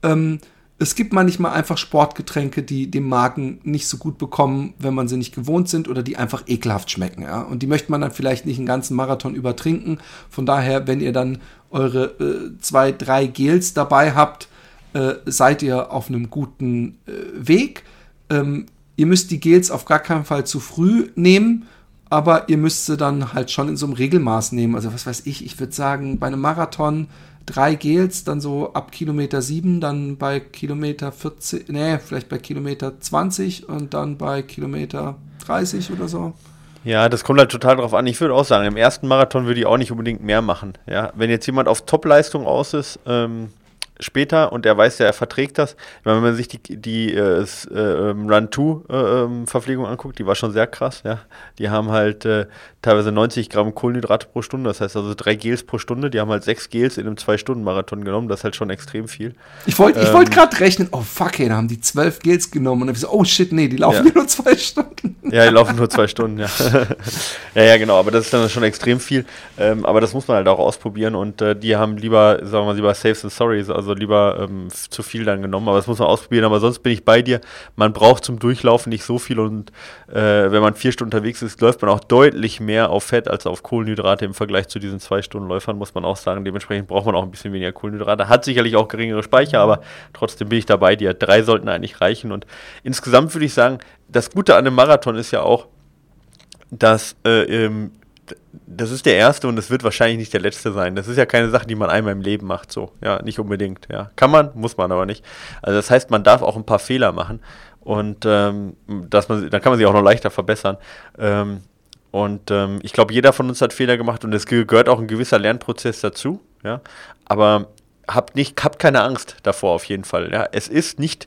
ähm, es gibt manchmal einfach Sportgetränke, die dem Magen nicht so gut bekommen, wenn man sie nicht gewohnt sind oder die einfach ekelhaft schmecken. Ja? Und die möchte man dann vielleicht nicht einen ganzen Marathon übertrinken. Von daher, wenn ihr dann eure äh, zwei, drei Gels dabei habt, äh, seid ihr auf einem guten äh, Weg. Ähm, ihr müsst die Gels auf gar keinen Fall zu früh nehmen, aber ihr müsst sie dann halt schon in so einem Regelmaß nehmen. Also was weiß ich, ich würde sagen, bei einem Marathon drei Gels, dann so ab Kilometer 7, dann bei Kilometer 40, nee, vielleicht bei Kilometer 20 und dann bei Kilometer 30 oder so. Ja, das kommt halt total drauf an. Ich würde auch sagen, im ersten Marathon würde ich auch nicht unbedingt mehr machen. Ja, wenn jetzt jemand auf Topleistung aus ist, ähm, später und er weiß ja, er verträgt das. Meine, wenn man sich die, die äh, äh, Run-2-Verpflegung ähm, anguckt, die war schon sehr krass. Ja. Die haben halt äh, teilweise 90 Gramm Kohlenhydrate pro Stunde, das heißt also drei Gels pro Stunde. Die haben halt sechs Gels in einem Zwei-Stunden-Marathon genommen, das ist halt schon extrem viel. Ich wollte ähm, wollt gerade rechnen, oh fuck, hey, da haben die zwölf Gels genommen und dann so, oh shit, nee, die laufen ja. nur zwei Stunden. Ja, die laufen nur zwei Stunden, ja. ja, ja, genau, aber das ist dann schon extrem viel. Ähm, aber das muss man halt auch ausprobieren und äh, die haben lieber, sagen wir mal, lieber Saves and Sorries, also lieber ähm, zu viel dann genommen, aber das muss man ausprobieren. Aber sonst bin ich bei dir. Man braucht zum Durchlaufen nicht so viel und äh, wenn man vier Stunden unterwegs ist, läuft man auch deutlich mehr auf Fett als auf Kohlenhydrate im Vergleich zu diesen zwei Stunden Läufern, muss man auch sagen. Dementsprechend braucht man auch ein bisschen weniger Kohlenhydrate. Hat sicherlich auch geringere Speicher, aber trotzdem bin ich dabei. Die drei sollten eigentlich reichen. Und insgesamt würde ich sagen, das Gute an einem Marathon ist ja auch, dass äh, ähm, das ist der erste und es wird wahrscheinlich nicht der letzte sein. Das ist ja keine Sache, die man einmal im Leben macht, so. Ja, nicht unbedingt. Ja, kann man, muss man aber nicht. Also das heißt, man darf auch ein paar Fehler machen und ähm, dass man, dann kann man sich auch noch leichter verbessern. Ähm, und ähm, ich glaube, jeder von uns hat Fehler gemacht und es gehört auch ein gewisser Lernprozess dazu. Ja? Aber habt, nicht, habt keine Angst davor auf jeden Fall. Ja? Es ist nicht.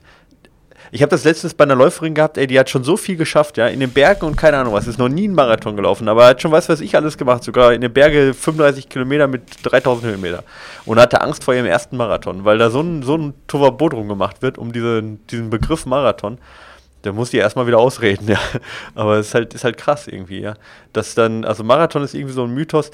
Ich habe das letztens bei einer Läuferin gehabt, ey, die hat schon so viel geschafft, ja, in den Bergen und keine Ahnung was, ist noch nie ein Marathon gelaufen, aber hat schon was weiß ich alles gemacht, sogar in den Bergen 35 Kilometer mit 3000 Höhenmeter und hatte Angst vor ihrem ersten Marathon, weil da so ein, so ein Tovabot drum gemacht wird, um diese, diesen Begriff Marathon der muss die erstmal wieder ausreden, ja. Aber es ist halt, ist halt krass irgendwie, ja. Das dann, also Marathon ist irgendwie so ein Mythos.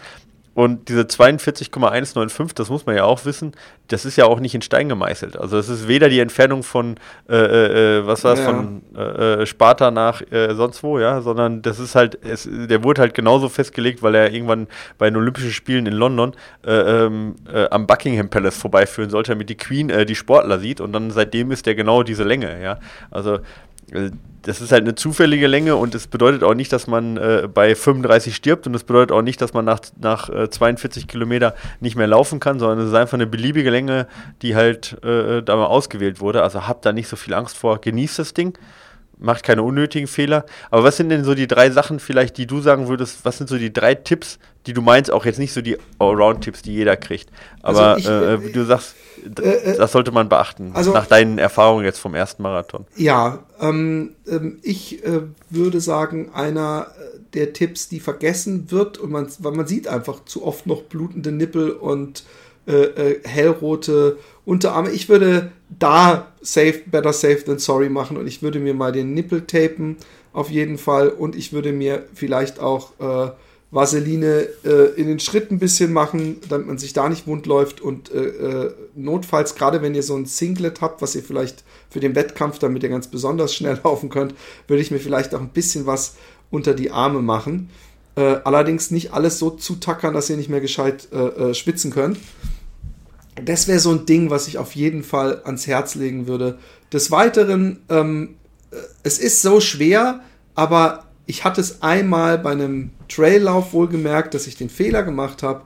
Und diese 42,195, das muss man ja auch wissen, das ist ja auch nicht in Stein gemeißelt. Also es ist weder die Entfernung von, äh, äh, äh was war es, ja. von äh, äh, Sparta nach äh, sonst wo, ja, sondern das ist halt, es, der wurde halt genauso festgelegt, weil er irgendwann bei den Olympischen Spielen in London ähm, am Buckingham Palace vorbeiführen sollte, damit die Queen die Sportler sieht und dann seitdem ist der genau diese Länge, ja. Also das ist halt eine zufällige Länge und es bedeutet auch nicht, dass man äh, bei 35 stirbt und es bedeutet auch nicht, dass man nach, nach äh, 42 Kilometer nicht mehr laufen kann, sondern es ist einfach eine beliebige Länge, die halt äh, da mal ausgewählt wurde. Also habt da nicht so viel Angst vor, genießt das Ding macht keine unnötigen Fehler. Aber was sind denn so die drei Sachen vielleicht, die du sagen würdest, was sind so die drei Tipps, die du meinst, auch jetzt nicht so die Allround-Tipps, die jeder kriegt, aber also ich, äh, äh, du sagst, äh, äh, das sollte man beachten, also, nach deinen Erfahrungen jetzt vom ersten Marathon. Ja, ähm, ähm, ich äh, würde sagen, einer der Tipps, die vergessen wird und man, weil man sieht einfach zu oft noch blutende Nippel und äh, hellrote Unterarme. Ich würde da safe, better safe than sorry machen und ich würde mir mal den Nippel tapen, auf jeden Fall. Und ich würde mir vielleicht auch äh, Vaseline äh, in den Schritt ein bisschen machen, damit man sich da nicht wund läuft. Und äh, äh, notfalls, gerade wenn ihr so ein Singlet habt, was ihr vielleicht für den Wettkampf, damit ihr ganz besonders schnell laufen könnt, würde ich mir vielleicht auch ein bisschen was unter die Arme machen. Äh, allerdings nicht alles so zutackern, dass ihr nicht mehr gescheit äh, äh, schwitzen könnt das wäre so ein Ding, was ich auf jeden Fall ans Herz legen würde. Des Weiteren, ähm, äh, es ist so schwer, aber ich hatte es einmal bei einem Traillauf wohl gemerkt, dass ich den Fehler gemacht habe,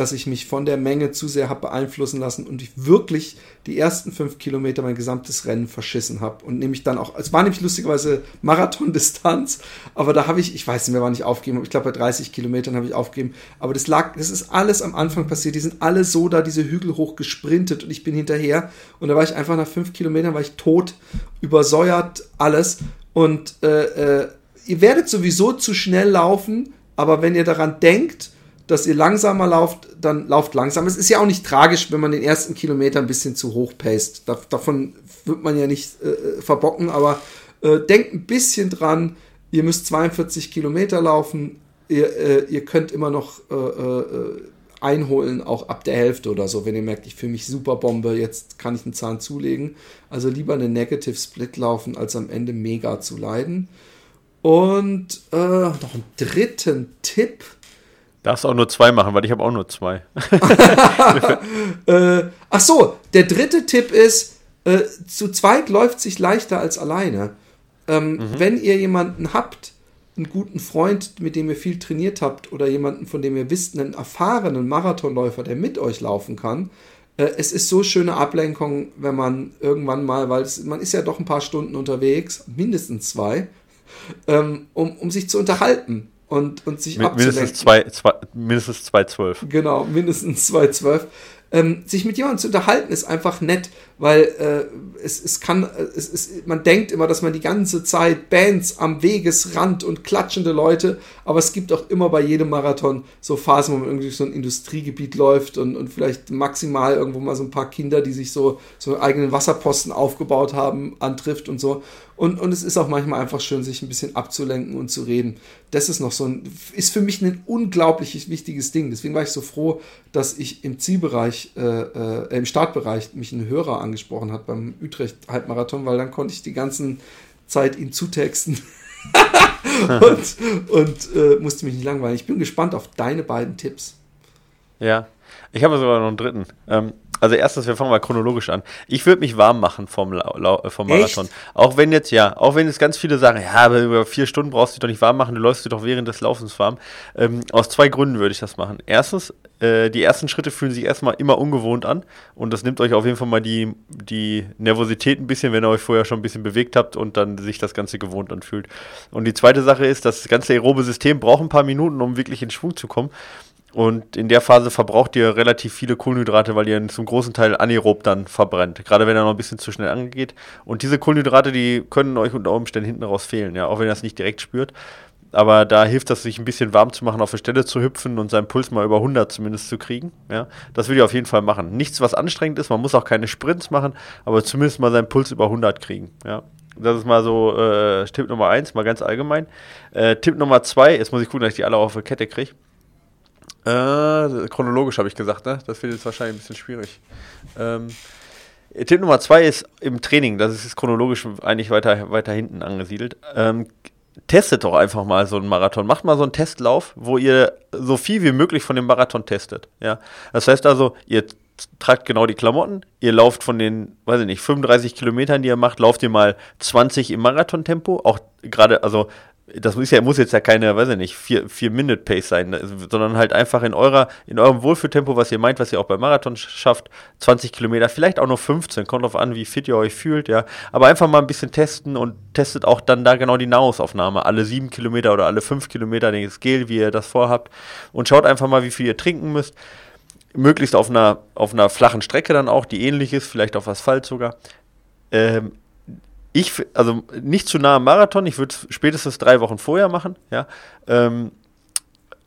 dass ich mich von der Menge zu sehr habe beeinflussen lassen und ich wirklich die ersten fünf Kilometer mein gesamtes Rennen verschissen habe. Und nämlich dann auch, es war nämlich lustigerweise Marathondistanz, aber da habe ich, ich weiß nicht mehr, wann ich aufgegeben habe, ich glaube bei 30 Kilometern habe ich aufgegeben, aber das lag, das ist alles am Anfang passiert, die sind alle so da diese Hügel hoch gesprintet und ich bin hinterher und da war ich einfach nach fünf Kilometern, war ich tot, übersäuert, alles und äh, äh, ihr werdet sowieso zu schnell laufen, aber wenn ihr daran denkt, dass ihr langsamer lauft, dann lauft langsam. Es ist ja auch nicht tragisch, wenn man den ersten Kilometer ein bisschen zu hoch paced. Da, davon wird man ja nicht äh, äh, verbocken, aber äh, denkt ein bisschen dran, ihr müsst 42 Kilometer laufen, ihr, äh, ihr könnt immer noch äh, äh, einholen, auch ab der Hälfte oder so, wenn ihr merkt, ich fühle mich super Bombe, jetzt kann ich einen Zahn zulegen. Also lieber eine Negative Split laufen, als am Ende mega zu leiden. Und noch einen dritten Tipp Darfst auch nur zwei machen, weil ich habe auch nur zwei. äh, ach so, der dritte Tipp ist, äh, zu zweit läuft sich leichter als alleine. Ähm, mhm. Wenn ihr jemanden habt, einen guten Freund, mit dem ihr viel trainiert habt, oder jemanden, von dem ihr wisst, einen erfahrenen Marathonläufer, der mit euch laufen kann, äh, es ist so schöne Ablenkung, wenn man irgendwann mal, weil es, man ist ja doch ein paar Stunden unterwegs, mindestens zwei, ähm, um, um sich zu unterhalten und, und sich Min mindestens zwei, zwei, mindestens 2,12. Genau, mindestens 2,12. Ähm, sich mit jemandem zu unterhalten ist einfach nett, weil äh, es, es kann, es ist, man denkt immer, dass man die ganze Zeit Bands am Wegesrand und klatschende Leute, aber es gibt auch immer bei jedem Marathon so Phasen, wo man irgendwie so ein Industriegebiet läuft und, und vielleicht maximal irgendwo mal so ein paar Kinder, die sich so, so eigenen Wasserposten aufgebaut haben, antrifft und so. Und, und es ist auch manchmal einfach schön, sich ein bisschen abzulenken und zu reden. Das ist noch so ein, ist für mich ein unglaublich wichtiges Ding. Deswegen war ich so froh, dass ich im Zielbereich, äh, äh, im Startbereich mich ein Hörer angesprochen hat beim Utrecht-Halbmarathon, weil dann konnte ich die ganzen Zeit ihn zutexten. und und äh, musste mich nicht langweilen. Ich bin gespannt auf deine beiden Tipps. Ja, ich habe sogar noch einen dritten. Ähm, also erstens, wir fangen mal chronologisch an. Ich würde mich warm machen vom, äh, vom Marathon. Echt? Auch wenn jetzt, ja, auch wenn jetzt ganz viele sagen, ja, aber über vier Stunden brauchst du dich doch nicht warm machen, du läufst dich doch während des Laufens warm. Ähm, aus zwei Gründen würde ich das machen. Erstens, äh, die ersten Schritte fühlen sich erstmal immer ungewohnt an und das nimmt euch auf jeden Fall mal die, die Nervosität ein bisschen, wenn ihr euch vorher schon ein bisschen bewegt habt und dann sich das Ganze gewohnt anfühlt. Und die zweite Sache ist, das ganze aerobe System braucht ein paar Minuten, um wirklich in Schwung zu kommen. Und in der Phase verbraucht ihr relativ viele Kohlenhydrate, weil ihr zum großen Teil anaerob dann verbrennt. Gerade wenn er noch ein bisschen zu schnell angeht. Und diese Kohlenhydrate, die können euch unter Umständen hinten raus fehlen, ja, auch wenn ihr das nicht direkt spürt. Aber da hilft das, sich ein bisschen warm zu machen, auf der Stelle zu hüpfen und seinen Puls mal über 100 zumindest zu kriegen. Ja, das würde ich auf jeden Fall machen. Nichts, was anstrengend ist. Man muss auch keine Sprints machen, aber zumindest mal seinen Puls über 100 kriegen. Ja, Das ist mal so äh, Tipp Nummer eins, mal ganz allgemein. Äh, Tipp Nummer zwei, jetzt muss ich gucken, dass ich die alle auf der Kette kriege. Äh, chronologisch habe ich gesagt, ne? Das wird jetzt wahrscheinlich ein bisschen schwierig. Ähm, Tipp Nummer zwei ist im Training, das ist chronologisch eigentlich weiter, weiter hinten angesiedelt. Ähm, testet doch einfach mal so einen Marathon. Macht mal so einen Testlauf, wo ihr so viel wie möglich von dem Marathon testet. Ja? Das heißt also, ihr tragt genau die Klamotten, ihr lauft von den, weiß ich nicht, 35 Kilometern, die ihr macht, lauft ihr mal 20 im Marathontempo. Auch gerade, also das muss ja, muss jetzt ja keine, weiß ich nicht, 4-Minute-Pace sein, ne, sondern halt einfach in eurer, in eurem Wohlfühltempo, was ihr meint, was ihr auch beim Marathon schafft, 20 Kilometer, vielleicht auch nur 15, kommt drauf an, wie fit ihr euch fühlt, ja. Aber einfach mal ein bisschen testen und testet auch dann da genau die Nahrungsaufnahme, alle 7 Kilometer oder alle 5 Kilometer, das Gel, wie ihr das vorhabt und schaut einfach mal, wie viel ihr trinken müsst. Möglichst auf einer, auf einer flachen Strecke dann auch, die ähnlich ist, vielleicht auf Asphalt sogar. Ähm, ich, also nicht zu nah am Marathon, ich würde es spätestens drei Wochen vorher machen, ja. Ähm,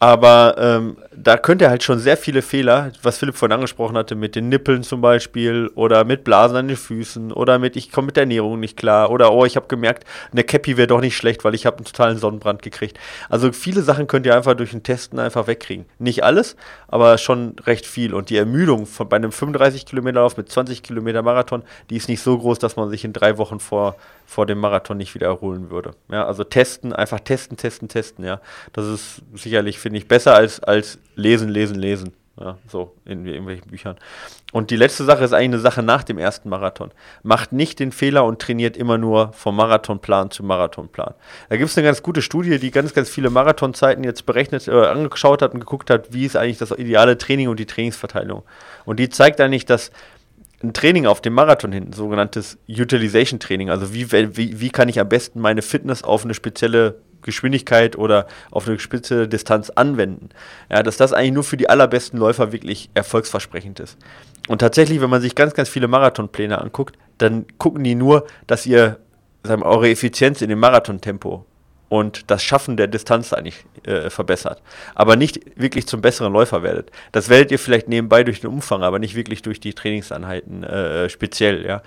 aber ähm, da könnt ihr halt schon sehr viele Fehler, was Philipp vorhin angesprochen hatte, mit den Nippeln zum Beispiel oder mit Blasen an den Füßen oder mit, ich komme mit der Ernährung nicht klar oder oh, ich habe gemerkt, eine Cappy wäre doch nicht schlecht, weil ich habe einen totalen Sonnenbrand gekriegt. Also viele Sachen könnt ihr einfach durch den Testen einfach wegkriegen. Nicht alles, aber schon recht viel. Und die Ermüdung von, bei einem 35 Kilometer Lauf mit 20 Kilometer Marathon, die ist nicht so groß, dass man sich in drei Wochen vor, vor dem Marathon nicht wieder erholen würde. Ja, also testen, einfach testen, testen, testen, ja. Das ist sicherlich, finde ich, besser als, als lesen, lesen, lesen. Ja, so in irgendwelchen Büchern. Und die letzte Sache ist eigentlich eine Sache nach dem ersten Marathon. Macht nicht den Fehler und trainiert immer nur vom Marathonplan zu Marathonplan. Da gibt es eine ganz gute Studie, die ganz, ganz viele Marathonzeiten jetzt berechnet, äh, angeschaut hat und geguckt hat, wie ist eigentlich das ideale Training und die Trainingsverteilung. Und die zeigt eigentlich, dass ein Training auf dem Marathon hin, sogenanntes Utilization Training, also wie, wie, wie kann ich am besten meine Fitness auf eine spezielle Geschwindigkeit oder auf eine spitze Distanz anwenden. Ja, dass das eigentlich nur für die allerbesten Läufer wirklich erfolgsversprechend ist. Und tatsächlich, wenn man sich ganz, ganz viele Marathonpläne anguckt, dann gucken die nur, dass ihr sagen wir, eure Effizienz in dem Marathontempo und das Schaffen der Distanz eigentlich äh, verbessert. Aber nicht wirklich zum besseren Läufer werdet. Das werdet ihr vielleicht nebenbei durch den Umfang, aber nicht wirklich durch die Trainingseinheiten äh, speziell, ja.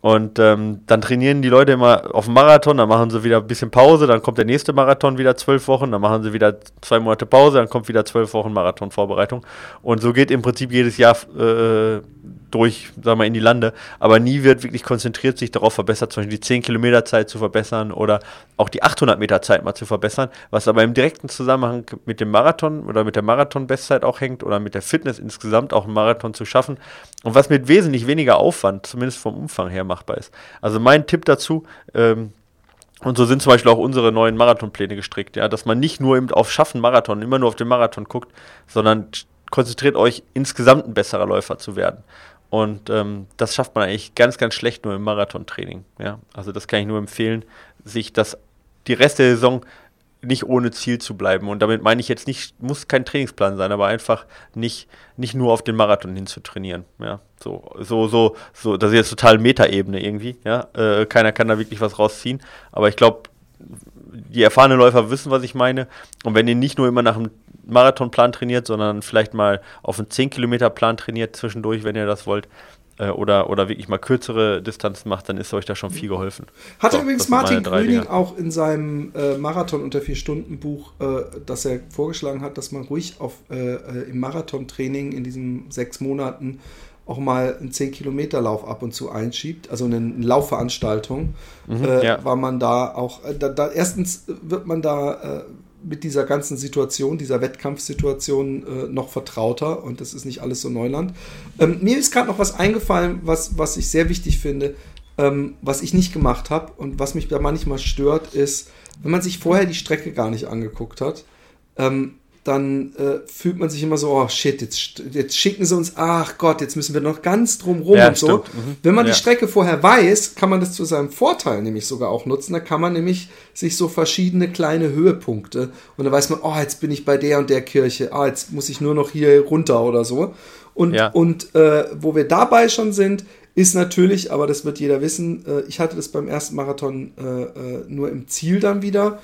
Und ähm, dann trainieren die Leute immer auf dem Marathon, dann machen sie wieder ein bisschen Pause, dann kommt der nächste Marathon wieder zwölf Wochen, dann machen sie wieder zwei Monate Pause, dann kommt wieder zwölf Wochen Marathonvorbereitung. Und so geht im Prinzip jedes Jahr äh, durch, sagen wir, in die Lande. Aber nie wird wirklich konzentriert sich darauf verbessert, zum Beispiel die 10 Kilometer Zeit zu verbessern oder auch die 800 Meter Zeit mal zu verbessern, was aber im direkten Zusammenhang mit dem Marathon oder mit der Marathon-Bestzeit auch hängt oder mit der Fitness insgesamt auch einen Marathon zu schaffen und was mit wesentlich weniger Aufwand, zumindest vom Umfang her, machbar ist. Also mein Tipp dazu, ähm, und so sind zum Beispiel auch unsere neuen Marathonpläne gestrickt, ja, dass man nicht nur eben auf Schaffen Marathon, immer nur auf den Marathon guckt, sondern konzentriert euch insgesamt ein besserer Läufer zu werden. Und ähm, das schafft man eigentlich ganz, ganz schlecht nur im Marathontraining. Ja? Also das kann ich nur empfehlen, sich das die Rest der Saison nicht ohne Ziel zu bleiben. Und damit meine ich jetzt nicht, muss kein Trainingsplan sein, aber einfach nicht, nicht nur auf den Marathon hin zu trainieren. Ja, so, so, so, so, das ist jetzt total Metaebene irgendwie. Ja, äh, keiner kann da wirklich was rausziehen. Aber ich glaube, die erfahrenen Läufer wissen, was ich meine. Und wenn ihr nicht nur immer nach einem Marathonplan trainiert, sondern vielleicht mal auf einen 10-Kilometer-Plan trainiert zwischendurch, wenn ihr das wollt, äh, oder, oder wirklich mal kürzere Distanzen macht, dann ist euch da schon viel geholfen. Hatte so, übrigens Martin Grüning auch in seinem äh, Marathon unter vier Stunden Buch, äh, das er vorgeschlagen hat, dass man ruhig auf, äh, äh, im Marathontraining in diesen sechs Monaten auch mal einen 10-Kilometer-Lauf ab und zu einschiebt, also eine Laufveranstaltung, mhm, äh, ja. weil man da auch, da, da, erstens wird man da mit dieser ganzen Situation, dieser Wettkampfsituation äh, noch vertrauter und das ist nicht alles so Neuland. Ähm, mir ist gerade noch was eingefallen, was, was ich sehr wichtig finde, ähm, was ich nicht gemacht habe und was mich da manchmal stört, ist, wenn man sich vorher die Strecke gar nicht angeguckt hat, ähm, dann äh, fühlt man sich immer so, oh shit, jetzt, jetzt schicken sie uns, ach Gott, jetzt müssen wir noch ganz drum rum ja, und so. Mhm. Wenn man ja. die Strecke vorher weiß, kann man das zu seinem Vorteil nämlich sogar auch nutzen. Da kann man nämlich sich so verschiedene kleine Höhepunkte und dann weiß man, oh, jetzt bin ich bei der und der Kirche, ah, jetzt muss ich nur noch hier runter oder so. Und, ja. und äh, wo wir dabei schon sind, ist natürlich, aber das wird jeder wissen, äh, ich hatte das beim ersten Marathon äh, äh, nur im Ziel dann wieder.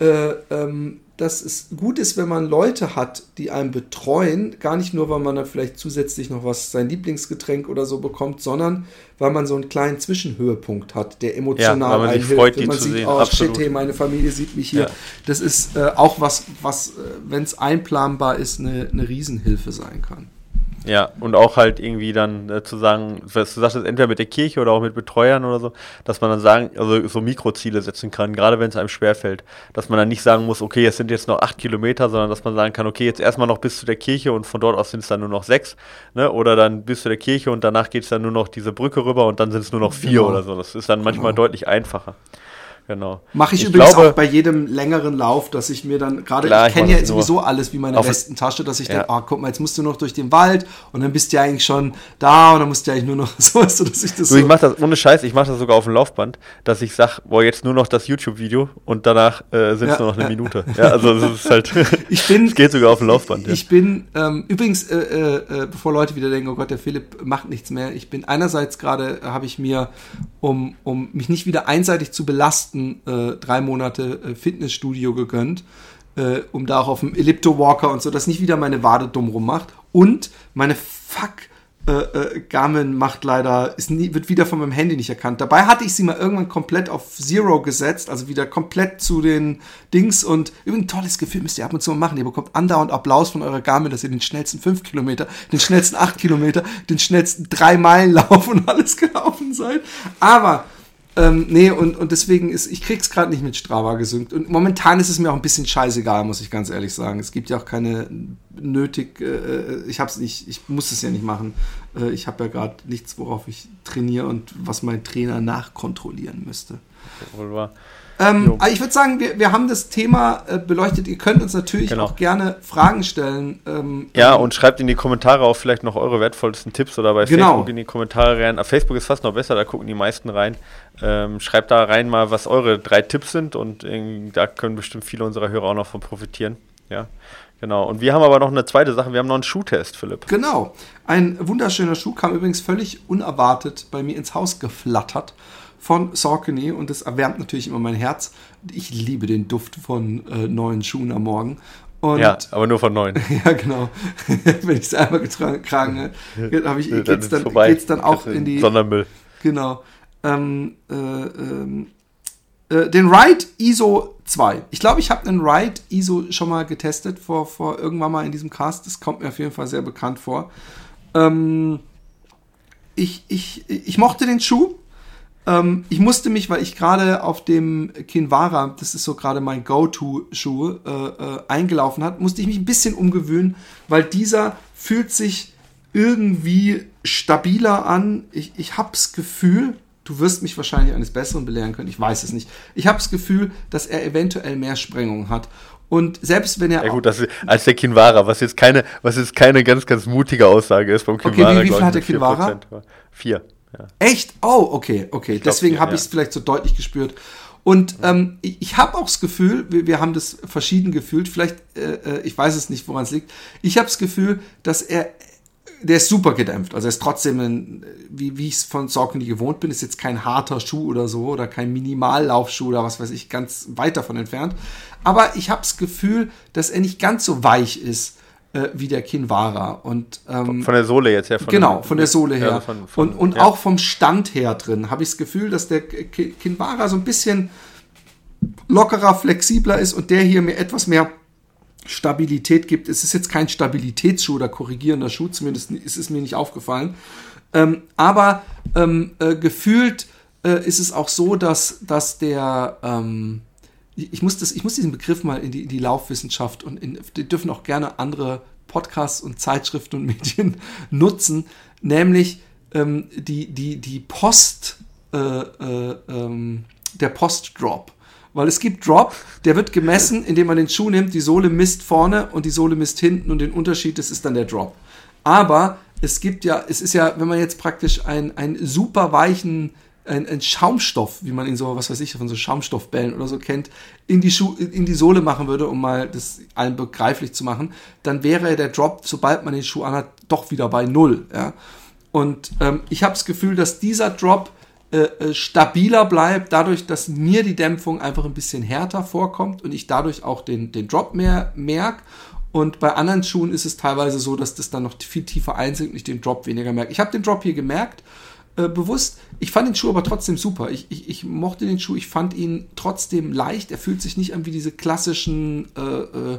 Äh, ähm, dass es gut ist, wenn man Leute hat, die einen betreuen. Gar nicht nur, weil man dann vielleicht zusätzlich noch was, sein Lieblingsgetränk oder so bekommt, sondern weil man so einen kleinen Zwischenhöhepunkt hat, der emotional ja, weil man sich freut, wenn man sieht, sehen. oh Absolut. shit, hey, meine Familie sieht mich hier. Ja. Das ist äh, auch was, was, äh, wenn es einplanbar ist, eine, eine Riesenhilfe sein kann. Ja, und auch halt irgendwie dann äh, zu sagen, was du sagst, entweder mit der Kirche oder auch mit Betreuern oder so, dass man dann sagen, also so Mikroziele setzen kann, gerade wenn es einem schwerfällt. Dass man dann nicht sagen muss, okay, es sind jetzt noch acht Kilometer, sondern dass man sagen kann, okay, jetzt erstmal noch bis zu der Kirche und von dort aus sind es dann nur noch sechs, ne? Oder dann bis zu der Kirche und danach geht es dann nur noch diese Brücke rüber und dann sind es nur noch vier genau. oder so. Das ist dann manchmal genau. deutlich einfacher. Genau. Mache ich, ich, übrigens glaube, auch bei jedem längeren Lauf, dass ich mir dann gerade, ich kenne ja sowieso alles wie meine Westentasche, dass ich ja. denke, ah, guck mal, jetzt musst du noch durch den Wald und dann bist du ja eigentlich schon da und dann musst du ja eigentlich nur noch so, weißt du, dass ich das du, so. Ich mache das ohne Scheiß, ich mache das sogar auf dem Laufband, dass ich sag, boah, jetzt nur noch das YouTube-Video und danach äh, sind es ja, nur noch eine ja. Minute. Ja, also das ist halt, ich bin, es geht sogar auf dem Laufband. Ich bin, ähm, übrigens, äh, äh, äh, bevor Leute wieder denken, oh Gott, der Philipp macht nichts mehr, ich bin einerseits gerade, habe ich mir, um, um mich nicht wieder einseitig zu belasten, äh, drei Monate äh, Fitnessstudio gegönnt, äh, um da auch auf dem Ellipto-Walker und so, dass nicht wieder meine Wade dumm rummacht. Und meine Fuck äh, äh, Garmin macht leider, ist nie, wird wieder von meinem Handy nicht erkannt. Dabei hatte ich sie mal irgendwann komplett auf Zero gesetzt, also wieder komplett zu den Dings und ein tolles Gefühl müsst ihr ab und zu mal machen. Ihr bekommt andauernd Applaus von eurer Garmin, dass ihr den schnellsten 5 Kilometer, den schnellsten 8 Kilometer, den schnellsten 3 Meilen Lauf und alles gelaufen seid. Aber ähm, nee, und, und deswegen ist, ich krieg's gerade nicht mit Strava gesynkt. Und momentan ist es mir auch ein bisschen scheißegal, muss ich ganz ehrlich sagen. Es gibt ja auch keine nötig, äh, äh ich hab's nicht, ich muss es ja nicht machen. Äh, ich habe ja gerade nichts, worauf ich trainiere und was mein Trainer nachkontrollieren müsste. Wohl wahr. Ähm, ich würde sagen, wir, wir haben das Thema äh, beleuchtet. Ihr könnt uns natürlich genau. auch gerne Fragen stellen. Ähm, ja, und schreibt in die Kommentare auch vielleicht noch eure wertvollsten Tipps oder bei genau. Facebook in die Kommentare rein. Auf Facebook ist fast noch besser, da gucken die meisten rein. Ähm, schreibt da rein mal, was eure drei Tipps sind und da können bestimmt viele unserer Hörer auch noch von profitieren. Ja. Genau. Und wir haben aber noch eine zweite Sache. Wir haben noch einen Schuhtest, Philipp. Genau. Ein wunderschöner Schuh kam übrigens völlig unerwartet bei mir ins Haus geflattert von Saucony und das erwärmt natürlich immer mein Herz. Ich liebe den Duft von äh, neuen Schuhen am Morgen. Und, ja, aber nur von neuen. ja, genau. Wenn ich es einmal getragen habe, ich, geht's dann, geht's dann auch in die... Sondermüll. Genau. Ähm, äh, ähm, äh, den Ride ISO 2. Ich glaube, ich habe einen Ride ISO schon mal getestet, vor, vor irgendwann mal in diesem Cast. Das kommt mir auf jeden Fall sehr bekannt vor. Ähm, ich, ich, ich mochte den Schuh. Ähm, ich musste mich, weil ich gerade auf dem Kinvara, das ist so gerade mein Go-To-Schuh, äh, äh, eingelaufen hat, musste ich mich ein bisschen umgewöhnen, weil dieser fühlt sich irgendwie stabiler an. Ich, ich hab's Gefühl, du wirst mich wahrscheinlich eines Besseren belehren können, ich weiß es nicht. Ich habe das Gefühl, dass er eventuell mehr Sprengung hat. Und selbst wenn er. Ja gut, das ist, als der Kinvara, was jetzt keine, was jetzt keine ganz, ganz mutige Aussage ist vom Kinvara. Okay, wie, wie viel hat der Kinvara? Vier. Ja. Echt? Oh, okay, okay. Ich Deswegen habe ich es vielleicht so deutlich gespürt. Und ähm, ich, ich habe auch das Gefühl, wir, wir haben das verschieden gefühlt, vielleicht, äh, äh ich weiß es nicht, woran es liegt, ich habe das Gefühl, dass er, der ist super gedämpft. Also er ist trotzdem, ein, wie, wie ich es von Saucony gewohnt bin, ist jetzt kein harter Schuh oder so oder kein Minimallaufschuh oder was weiß ich, ganz weit davon entfernt. Aber ich habe das Gefühl, dass er nicht ganz so weich ist äh, wie der Kinvara. Und, ähm, von der Sohle jetzt her. Von genau, von der Sohle her. Ja, von, von, und und ja. auch vom Stand her drin habe ich das Gefühl, dass der Kinvara so ein bisschen lockerer, flexibler ist und der hier mir etwas mehr Stabilität gibt. Es ist jetzt kein Stabilitätsschuh oder korrigierender Schuh, zumindest ist es mir nicht aufgefallen. Ähm, aber ähm, äh, gefühlt äh, ist es auch so, dass, dass der, ähm, ich muss, das, ich muss diesen Begriff mal in die, in die Laufwissenschaft und in, die dürfen auch gerne andere Podcasts und Zeitschriften und Medien nutzen, nämlich ähm, die, die, die Post, äh, äh, ähm, der Postdrop. Weil es gibt Drop, der wird gemessen, indem man den Schuh nimmt, die Sohle misst vorne und die Sohle misst hinten und den Unterschied, das ist dann der Drop. Aber es gibt ja, es ist ja, wenn man jetzt praktisch einen, einen super weichen ein, ein, Schaumstoff, wie man ihn so, was weiß ich, von so Schaumstoffbällen oder so kennt, in die, Schuh, in die Sohle machen würde, um mal das allen begreiflich zu machen, dann wäre der Drop, sobald man den Schuh anhat, doch wieder bei Null. Ja? Und ähm, ich habe das Gefühl, dass dieser Drop äh, äh, stabiler bleibt, dadurch, dass mir die Dämpfung einfach ein bisschen härter vorkommt und ich dadurch auch den, den Drop mehr merke. Und bei anderen Schuhen ist es teilweise so, dass das dann noch viel tiefer einsinkt und ich den Drop weniger merke. Ich habe den Drop hier gemerkt, äh, bewusst. Ich fand den Schuh aber trotzdem super. Ich, ich, ich mochte den Schuh, ich fand ihn trotzdem leicht. Er fühlt sich nicht an wie diese klassischen äh, äh,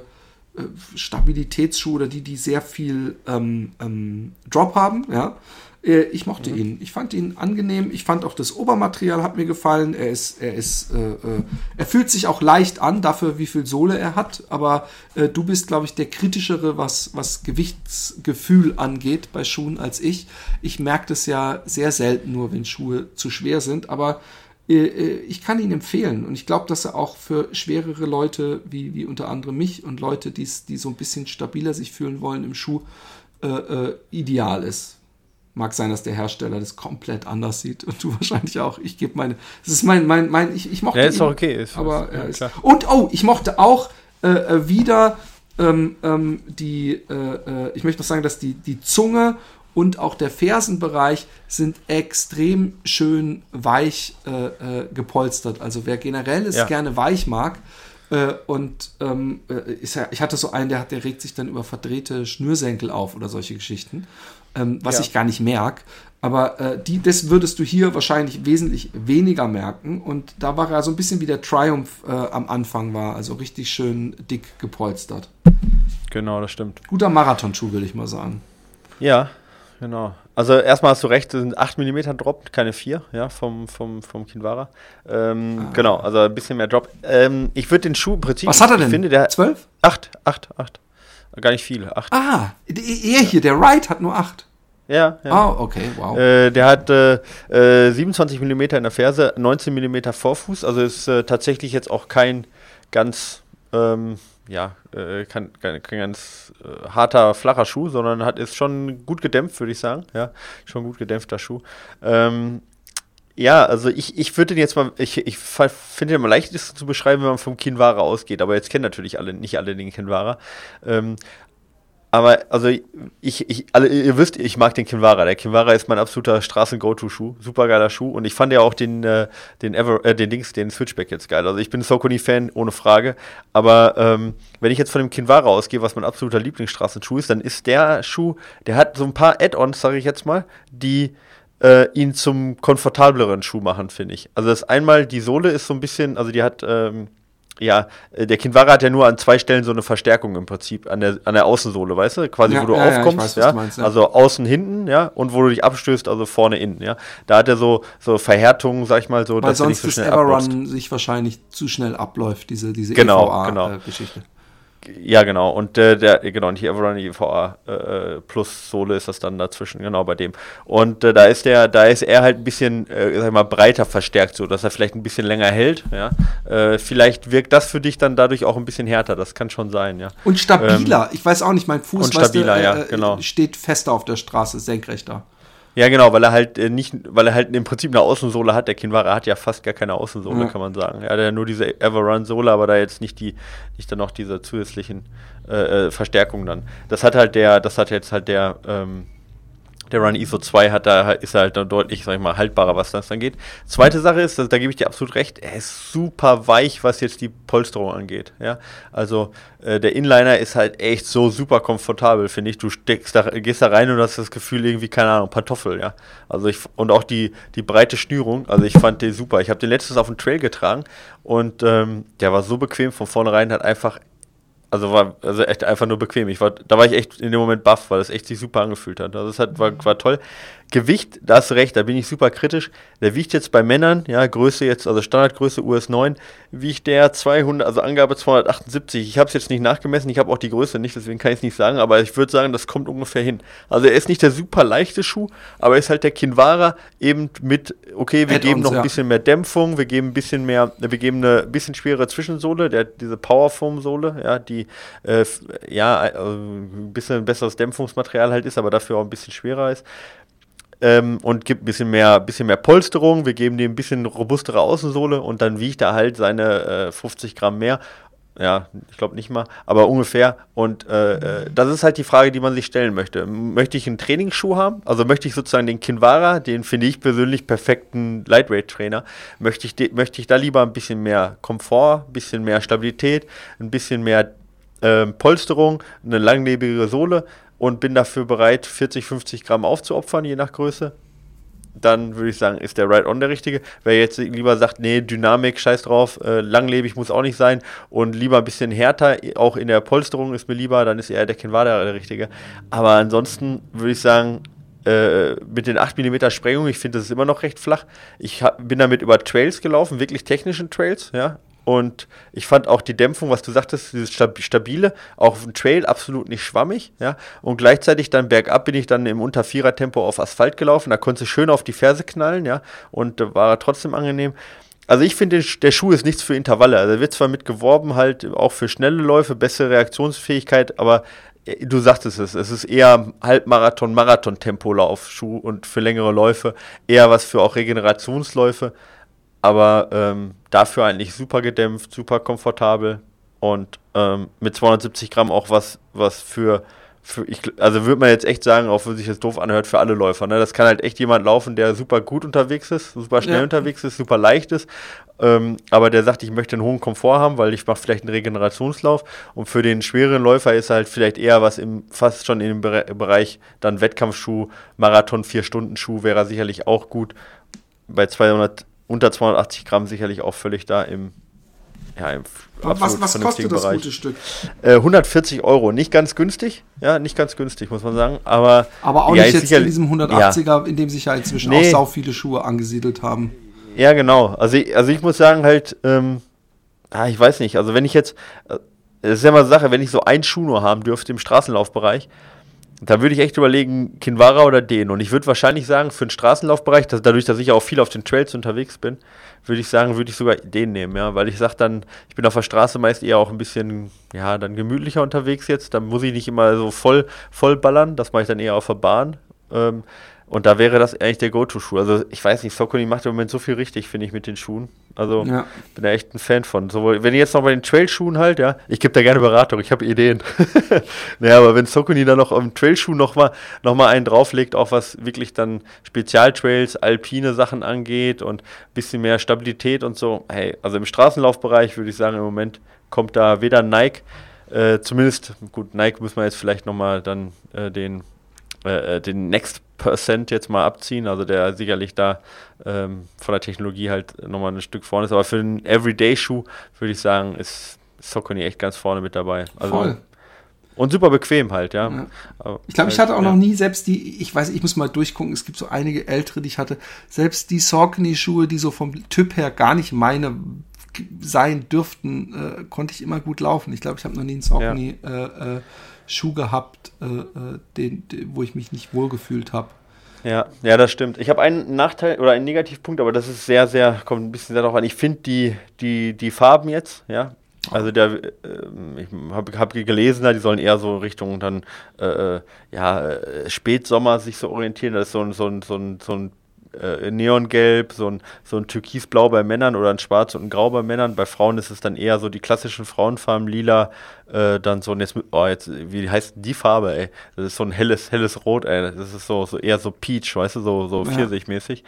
Stabilitätsschuhe oder die, die sehr viel ähm, ähm, Drop haben, ja. Äh, ich mochte mhm. ihn. Ich fand ihn angenehm. Ich fand auch das Obermaterial hat mir gefallen. Er ist, er ist, äh, äh, er fühlt sich auch leicht an, dafür wie viel Sohle er hat. Aber äh, du bist, glaube ich, der kritischere, was, was Gewichtsgefühl angeht bei Schuhen als ich. Ich merke das ja sehr selten nur, wenn Schuhe zu schwer sind. Aber äh, äh, ich kann ihn empfehlen und ich glaube, dass er auch für schwerere Leute wie, wie unter anderem mich und Leute, die so ein bisschen stabiler sich fühlen wollen im Schuh, äh, äh, ideal ist. Mag sein, dass der Hersteller das komplett anders sieht und du wahrscheinlich auch. Ich gebe meine. Das ist mein, mein, mein, ich, ich mochte. Ja, ist auch okay. Ist, aber ja, ist, und oh, ich mochte auch äh, äh, wieder ähm, ähm, die, äh, äh, ich möchte noch sagen, dass die, die Zunge und auch der Fersenbereich sind extrem schön weich äh, äh, gepolstert. Also wer generell es ja. gerne weich mag, äh, und ähm, ist ja, ich hatte so einen, der, der regt sich dann über verdrehte Schnürsenkel auf oder solche Geschichten ähm, was ja. ich gar nicht merke. Aber äh, die, das würdest du hier wahrscheinlich wesentlich weniger merken. Und da war er so ein bisschen wie der Triumph äh, am Anfang war, also richtig schön dick gepolstert. Genau, das stimmt. Guter Marathonschuh, will ich mal sagen. Ja, genau. Also erstmal hast du recht, das sind 8 mm Drop, keine 4, ja, vom, vom, vom Kinvara. Ähm, ah. Genau, also ein bisschen mehr Drop. Ähm, ich würde den Schuh im Prinzip. Was hat er denn? Ich finde, der 12? 8, 8, 8. Gar nicht viel. Acht. Ah, er hier, der Wright hat nur acht. Ja, ja. Ah, okay, wow. Äh, der hat äh, 27 mm in der Ferse, 19 mm Vorfuß, also ist äh, tatsächlich jetzt auch kein ganz, ähm, ja, äh, kein, kein, kein ganz äh, harter, flacher Schuh, sondern hat, ist schon gut gedämpft, würde ich sagen. Ja, schon gut gedämpfter Schuh. Ähm, ja, also ich, ich würde den jetzt mal, ich, ich finde den mal leicht zu beschreiben, wenn man vom Kinwara ausgeht, aber jetzt kennen natürlich alle, nicht alle den Kinwara. Ähm, aber also ich, ich, alle, ihr wisst, ich mag den Kinvara. Der Kinvara ist mein absoluter Straßen-Go-To-Schuh. Supergeiler Schuh. Und ich fand ja auch den, äh, den Ever, äh, den Dings, den Switchback jetzt geil. Also ich bin Sokuni-Fan, ohne Frage. Aber ähm, wenn ich jetzt von dem Kinvara ausgehe, was mein absoluter Lieblingsstraßenschuh ist, dann ist der Schuh, der hat so ein paar Add-ons, sage ich jetzt mal, die äh, ihn zum komfortableren Schuh machen, finde ich. Also das einmal, die Sohle ist so ein bisschen, also die hat, ähm, ja, äh, der Kinvara hat ja nur an zwei Stellen so eine Verstärkung im Prinzip, an der, an der Außensohle, weißt du? Quasi, ja, wo du ja, aufkommst, ja, weiß, meinst, ja, Also außen, hinten, ja, und wo du dich abstößt, also vorne, innen, ja. Da hat er so, so Verhärtungen, sag ich mal, so, Weil dass sonst er nicht so schnell das Everrun sich wahrscheinlich zu schnell abläuft, diese, diese genau, EVA-Geschichte. Genau. Äh, ja, genau. Und äh, der, genau, und hier Everrun EVA äh, plus Sohle ist das dann dazwischen, genau bei dem. Und äh, da ist der, da ist er halt ein bisschen, äh, sag ich mal, breiter verstärkt, so dass er vielleicht ein bisschen länger hält. Ja. Äh, vielleicht wirkt das für dich dann dadurch auch ein bisschen härter, das kann schon sein, ja. Und stabiler. Ähm, ich weiß auch nicht, mein Fuß und stabiler, weißt du, ja, äh, genau. steht fester auf der Straße, senkrechter. Ja, genau, weil er halt äh, nicht, weil er halt im Prinzip eine Außensohle hat. Der Kinwara hat ja fast gar keine Außensohle, ja. kann man sagen. Er hat ja nur diese Everrun-Sohle, aber da jetzt nicht die, nicht dann noch diese zusätzlichen äh, äh, Verstärkungen dann. Das hat halt der, das hat jetzt halt der, ähm, der Run ISO 2 hat da, ist halt dann deutlich, sag ich mal, haltbarer, was das dann geht. Zweite Sache ist, da gebe ich dir absolut recht, er ist super weich, was jetzt die Polsterung angeht. Ja? Also äh, der Inliner ist halt echt so super komfortabel, finde ich. Du steckst da, gehst da rein und hast das Gefühl irgendwie, keine Ahnung, Pantoffel, ja. Also ich, und auch die, die breite Schnürung, also ich fand den super. Ich habe den letztes auf dem Trail getragen und ähm, der war so bequem von vornherein, hat einfach also war also echt einfach nur bequem. Ich war, da war ich echt in dem Moment baff, weil es echt sich super angefühlt hat. Also es hat, war, war toll. Gewicht, da du recht, da bin ich super kritisch. Der wiegt jetzt bei Männern, ja, Größe jetzt, also Standardgröße US 9, wiegt der 200, also Angabe 278. Ich habe es jetzt nicht nachgemessen, ich habe auch die Größe nicht, deswegen kann ich es nicht sagen, aber ich würde sagen, das kommt ungefähr hin. Also er ist nicht der super leichte Schuh, aber er ist halt der Kinvara eben mit, okay, wir geben noch ein ja. bisschen mehr Dämpfung, wir geben ein bisschen mehr, wir geben eine bisschen schwere Zwischensohle, der, diese Powerfoam-Sohle, ja, die äh, ja, äh, ein bisschen besseres Dämpfungsmaterial halt ist, aber dafür auch ein bisschen schwerer ist ähm, und gibt ein bisschen mehr, bisschen mehr Polsterung. Wir geben dem ein bisschen robustere Außensohle und dann wiegt er halt seine äh, 50 Gramm mehr. Ja, ich glaube nicht mal, aber ungefähr. Und äh, äh, das ist halt die Frage, die man sich stellen möchte. Möchte ich einen Trainingsschuh haben? Also möchte ich sozusagen den Kinvara, den finde ich persönlich perfekten Lightweight-Trainer, möchte ich, möchte ich da lieber ein bisschen mehr Komfort, ein bisschen mehr Stabilität, ein bisschen mehr äh, Polsterung, eine langlebige Sohle und bin dafür bereit, 40, 50 Gramm aufzuopfern, je nach Größe? dann würde ich sagen, ist der Ride-On der richtige. Wer jetzt lieber sagt, nee, Dynamik, scheiß drauf, äh, langlebig muss auch nicht sein und lieber ein bisschen härter, auch in der Polsterung ist mir lieber, dann ist eher der Kinvada der richtige. Aber ansonsten würde ich sagen, äh, mit den 8 mm Sprengung, ich finde, das ist immer noch recht flach. Ich hab, bin damit über Trails gelaufen, wirklich technischen Trails, ja, und ich fand auch die Dämpfung, was du sagtest, dieses stabile, auch auf dem Trail absolut nicht schwammig, ja. Und gleichzeitig dann bergab bin ich dann im unter Vierer Tempo auf Asphalt gelaufen. Da konnte du schön auf die Ferse knallen, ja. Und äh, war trotzdem angenehm. Also ich finde, der Schuh ist nichts für Intervalle. Also er wird zwar mit geworben, halt auch für schnelle Läufe, bessere Reaktionsfähigkeit, aber äh, du sagtest es, es ist eher Halbmarathon, Marathon-Tempolauf-Schuh und für längere Läufe, eher was für auch Regenerationsläufe aber ähm, dafür eigentlich super gedämpft, super komfortabel und ähm, mit 270 Gramm auch was, was für, für ich, also würde man jetzt echt sagen, auch wenn sich das doof anhört, für alle Läufer. Ne? Das kann halt echt jemand laufen, der super gut unterwegs ist, super schnell ja. unterwegs ist, super leicht ist, ähm, aber der sagt, ich möchte einen hohen Komfort haben, weil ich mache vielleicht einen Regenerationslauf und für den schweren Läufer ist halt vielleicht eher was im, fast schon im Bereich dann Wettkampfschuh, Marathon, 4-Stunden-Schuh wäre sicherlich auch gut. Bei 200 unter 280 Gramm sicherlich auch völlig da im, ja, im was, was kostet das Bereich. gute Stück? Äh, 140 Euro. Nicht ganz günstig, ja, nicht ganz günstig, muss man sagen. Aber, aber auch ja, nicht jetzt in diesem 180er, ja. in dem sich ja inzwischen nee. auch sau viele Schuhe angesiedelt haben. Ja, genau. Also, also ich muss sagen, halt, ähm, ah, ich weiß nicht, also wenn ich jetzt, äh, das ist ja mal eine Sache, wenn ich so einen Schuh nur haben dürfte im Straßenlaufbereich, da würde ich echt überlegen, Kinvara oder den. Und ich würde wahrscheinlich sagen, für den Straßenlaufbereich, dass, dadurch, dass ich auch viel auf den Trails unterwegs bin, würde ich sagen, würde ich sogar den nehmen, ja. Weil ich sage dann, ich bin auf der Straße meist eher auch ein bisschen, ja, dann gemütlicher unterwegs jetzt. Da muss ich nicht immer so voll, voll ballern. Das mache ich dann eher auf der Bahn. Ähm, und da wäre das eigentlich der Go-To-Schuh. Also ich weiß nicht, Socony macht im Moment so viel richtig, finde ich, mit den Schuhen. Also ja. bin da echt ein Fan von. Sowohl, wenn ich jetzt noch bei den Trail-Schuhen halt, ja, ich gebe da gerne Beratung, ich habe Ideen. naja, aber wenn Socony da noch am Trail-Schuh nochmal noch mal einen drauflegt, auch was wirklich dann Spezialtrails, alpine Sachen angeht und ein bisschen mehr Stabilität und so, hey, also im Straßenlaufbereich würde ich sagen, im Moment kommt da weder Nike, äh, zumindest, gut, Nike muss man jetzt vielleicht nochmal dann äh, den, äh, äh den Next Percent jetzt mal abziehen, also der sicherlich da ähm, von der Technologie halt nochmal ein Stück vorne ist. Aber für einen Everyday-Schuh würde ich sagen, ist Socony echt ganz vorne mit dabei. Also, Voll. Und super bequem halt, ja. ja. ich glaube, ich hatte auch ja. noch nie selbst die, ich weiß, ich muss mal durchgucken, es gibt so einige ältere, die ich hatte, selbst die Saucony-Schuhe, die so vom Typ her gar nicht meine sein dürften, äh, konnte ich immer gut laufen. Ich glaube, ich habe noch nie einen Saucony ja. äh, äh, Schuh gehabt, äh, äh, den, den, wo ich mich nicht wohlgefühlt habe. Ja, ja, das stimmt. Ich habe einen Nachteil oder einen Negativpunkt, aber das ist sehr, sehr, kommt ein bisschen darauf an. Ich finde die, die, die Farben jetzt, ja, also der, äh, ich habe hab gelesen, die sollen eher so Richtung dann äh, äh ja äh, Spätsommer sich so orientieren. Das ist so ein, so ein, so ein, so ein äh, Neongelb, so ein, so ein Türkisblau bei Männern oder ein Schwarz und ein Grau bei Männern. Bei Frauen ist es dann eher so die klassischen Frauenfarben, lila, äh, dann so ein, jetzt, oh, jetzt, wie heißt die Farbe, ey? Das ist so ein helles, helles Rot, ey. Das ist so, so eher so Peach, weißt du, so, so pfirsichmäßig.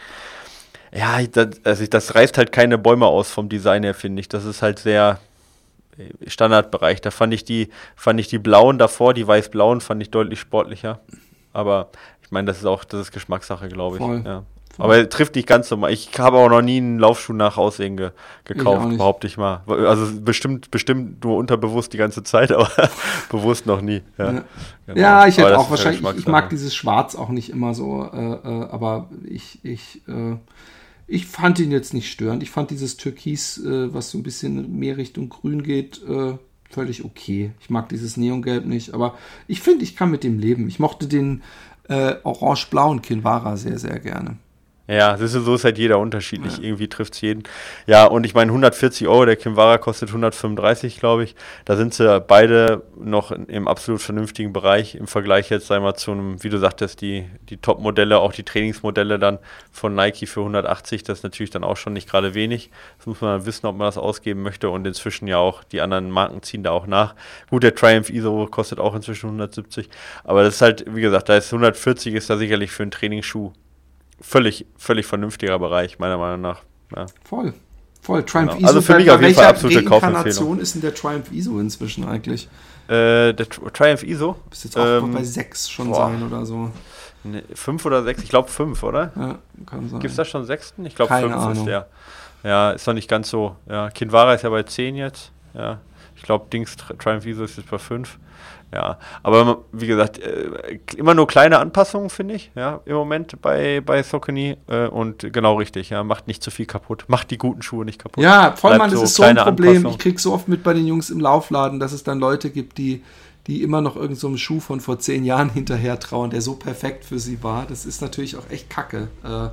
Ja, das, also das reißt halt keine Bäume aus vom Design her, finde ich. Das ist halt sehr, äh, Standardbereich. Da fand ich die, fand ich die blauen davor, die weiß-blauen, fand ich deutlich sportlicher. Aber ich meine, das ist auch, das ist Geschmackssache, glaube ich. Ja. Aber er trifft nicht ganz so mal. Ich habe auch noch nie einen Laufschuh nach Aussehen ge gekauft, ich behaupte ich mal. Also bestimmt, bestimmt nur unterbewusst die ganze Zeit, aber bewusst noch nie. Ja, ja. Genau. ja ich hätte auch wahrscheinlich, ich, ich, mag dieses Schwarz auch nicht immer so, äh, äh, aber ich, ich, äh, ich fand ihn jetzt nicht störend. Ich fand dieses Türkis, äh, was so ein bisschen mehr Richtung Grün geht, äh, völlig okay. Ich mag dieses Neongelb nicht, aber ich finde, ich kann mit dem leben. Ich mochte den äh, orange-blauen Kinvara sehr, sehr gerne. Ja, ist, so ist halt jeder unterschiedlich. Ja. Irgendwie trifft es jeden. Ja, und ich meine, 140 Euro, der Kimvara kostet 135, glaube ich. Da sind sie beide noch im absolut vernünftigen Bereich im Vergleich jetzt, einmal zu einem, wie du sagtest, die, die Top-Modelle, auch die Trainingsmodelle dann von Nike für 180. Das ist natürlich dann auch schon nicht gerade wenig. Das muss man dann wissen, ob man das ausgeben möchte. Und inzwischen ja auch, die anderen Marken ziehen da auch nach. Gut, der Triumph ISO kostet auch inzwischen 170. Aber das ist halt, wie gesagt, da ist 140 ist da sicherlich für einen Trainingsschuh völlig, völlig vernünftiger Bereich, meiner Meinung nach. Ja. Voll. Voll. Triumph genau. ISO. Also für mich auf jeden Fall absolute Kaufempfehlung. ist denn der Triumph ISO inzwischen eigentlich? Äh, der Triumph ISO? Müsste jetzt auch ähm, bei 6 schon boah. sein oder so. Ne, fünf oder sechs? Ich glaube fünf, oder? Ja, kann sein. Gibt es da schon sechsten? Ich glaube fünf Ahnung. ist der. Ja, ist noch nicht ganz so. Ja, Kinvara ist ja bei zehn jetzt. Ja. Ich glaube, Dings Triumph ISO ist jetzt bei fünf. Ja, aber wie gesagt, äh, immer nur kleine Anpassungen, finde ich, ja, im Moment bei, bei Saucony äh, und genau richtig, ja, macht nicht zu viel kaputt, macht die guten Schuhe nicht kaputt. Ja, Vollmann, das so ist so ein Problem. Ich kriege so oft mit bei den Jungs im Laufladen, dass es dann Leute gibt, die, die immer noch irgendeinem so Schuh von vor zehn Jahren hinterher trauen, der so perfekt für sie war. Das ist natürlich auch echt kacke. Äh,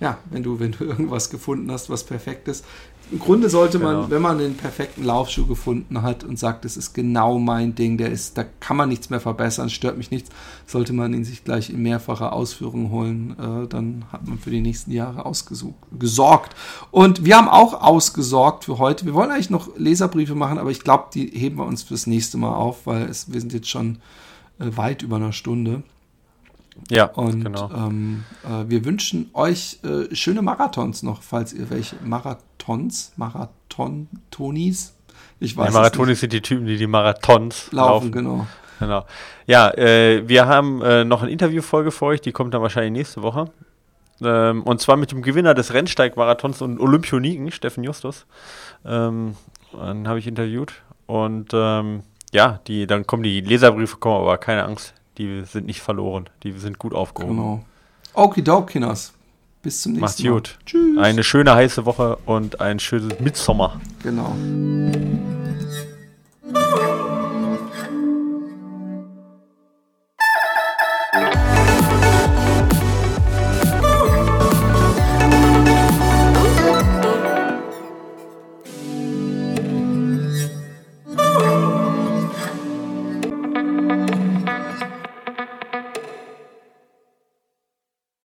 ja, wenn du, wenn du irgendwas gefunden hast, was perfekt ist. Im Grunde sollte man, genau. wenn man den perfekten Laufschuh gefunden hat und sagt, das ist genau mein Ding, der ist, da kann man nichts mehr verbessern, stört mich nichts, sollte man ihn sich gleich in mehrfacher Ausführung holen. Äh, dann hat man für die nächsten Jahre ausgesorgt. Und wir haben auch ausgesorgt für heute. Wir wollen eigentlich noch Leserbriefe machen, aber ich glaube, die heben wir uns fürs nächste Mal auf, weil es, wir sind jetzt schon äh, weit über einer Stunde. Ja, und genau. ähm, äh, wir wünschen euch äh, schöne Marathons noch, falls ihr welche Marathons, Marathon-Tonis, ich weiß. Ja, Marathonis sind die Typen, die die Marathons laufen. laufen. Genau. Genau. Ja, äh, wir haben äh, noch eine Interviewfolge für euch, die kommt dann wahrscheinlich nächste Woche. Ähm, und zwar mit dem Gewinner des Rennsteig-Marathons und Olympioniken, Steffen Justus. Ähm, den habe ich interviewt. Und ähm, ja, die, dann kommen die Leserbriefe, kommen aber keine Angst die sind nicht verloren. Die sind gut aufgehoben. Genau. Okidokinas. Bis zum nächsten Mal. Macht's gut. Tschüss. Eine schöne heiße Woche und ein schönes Mitsommer. Genau.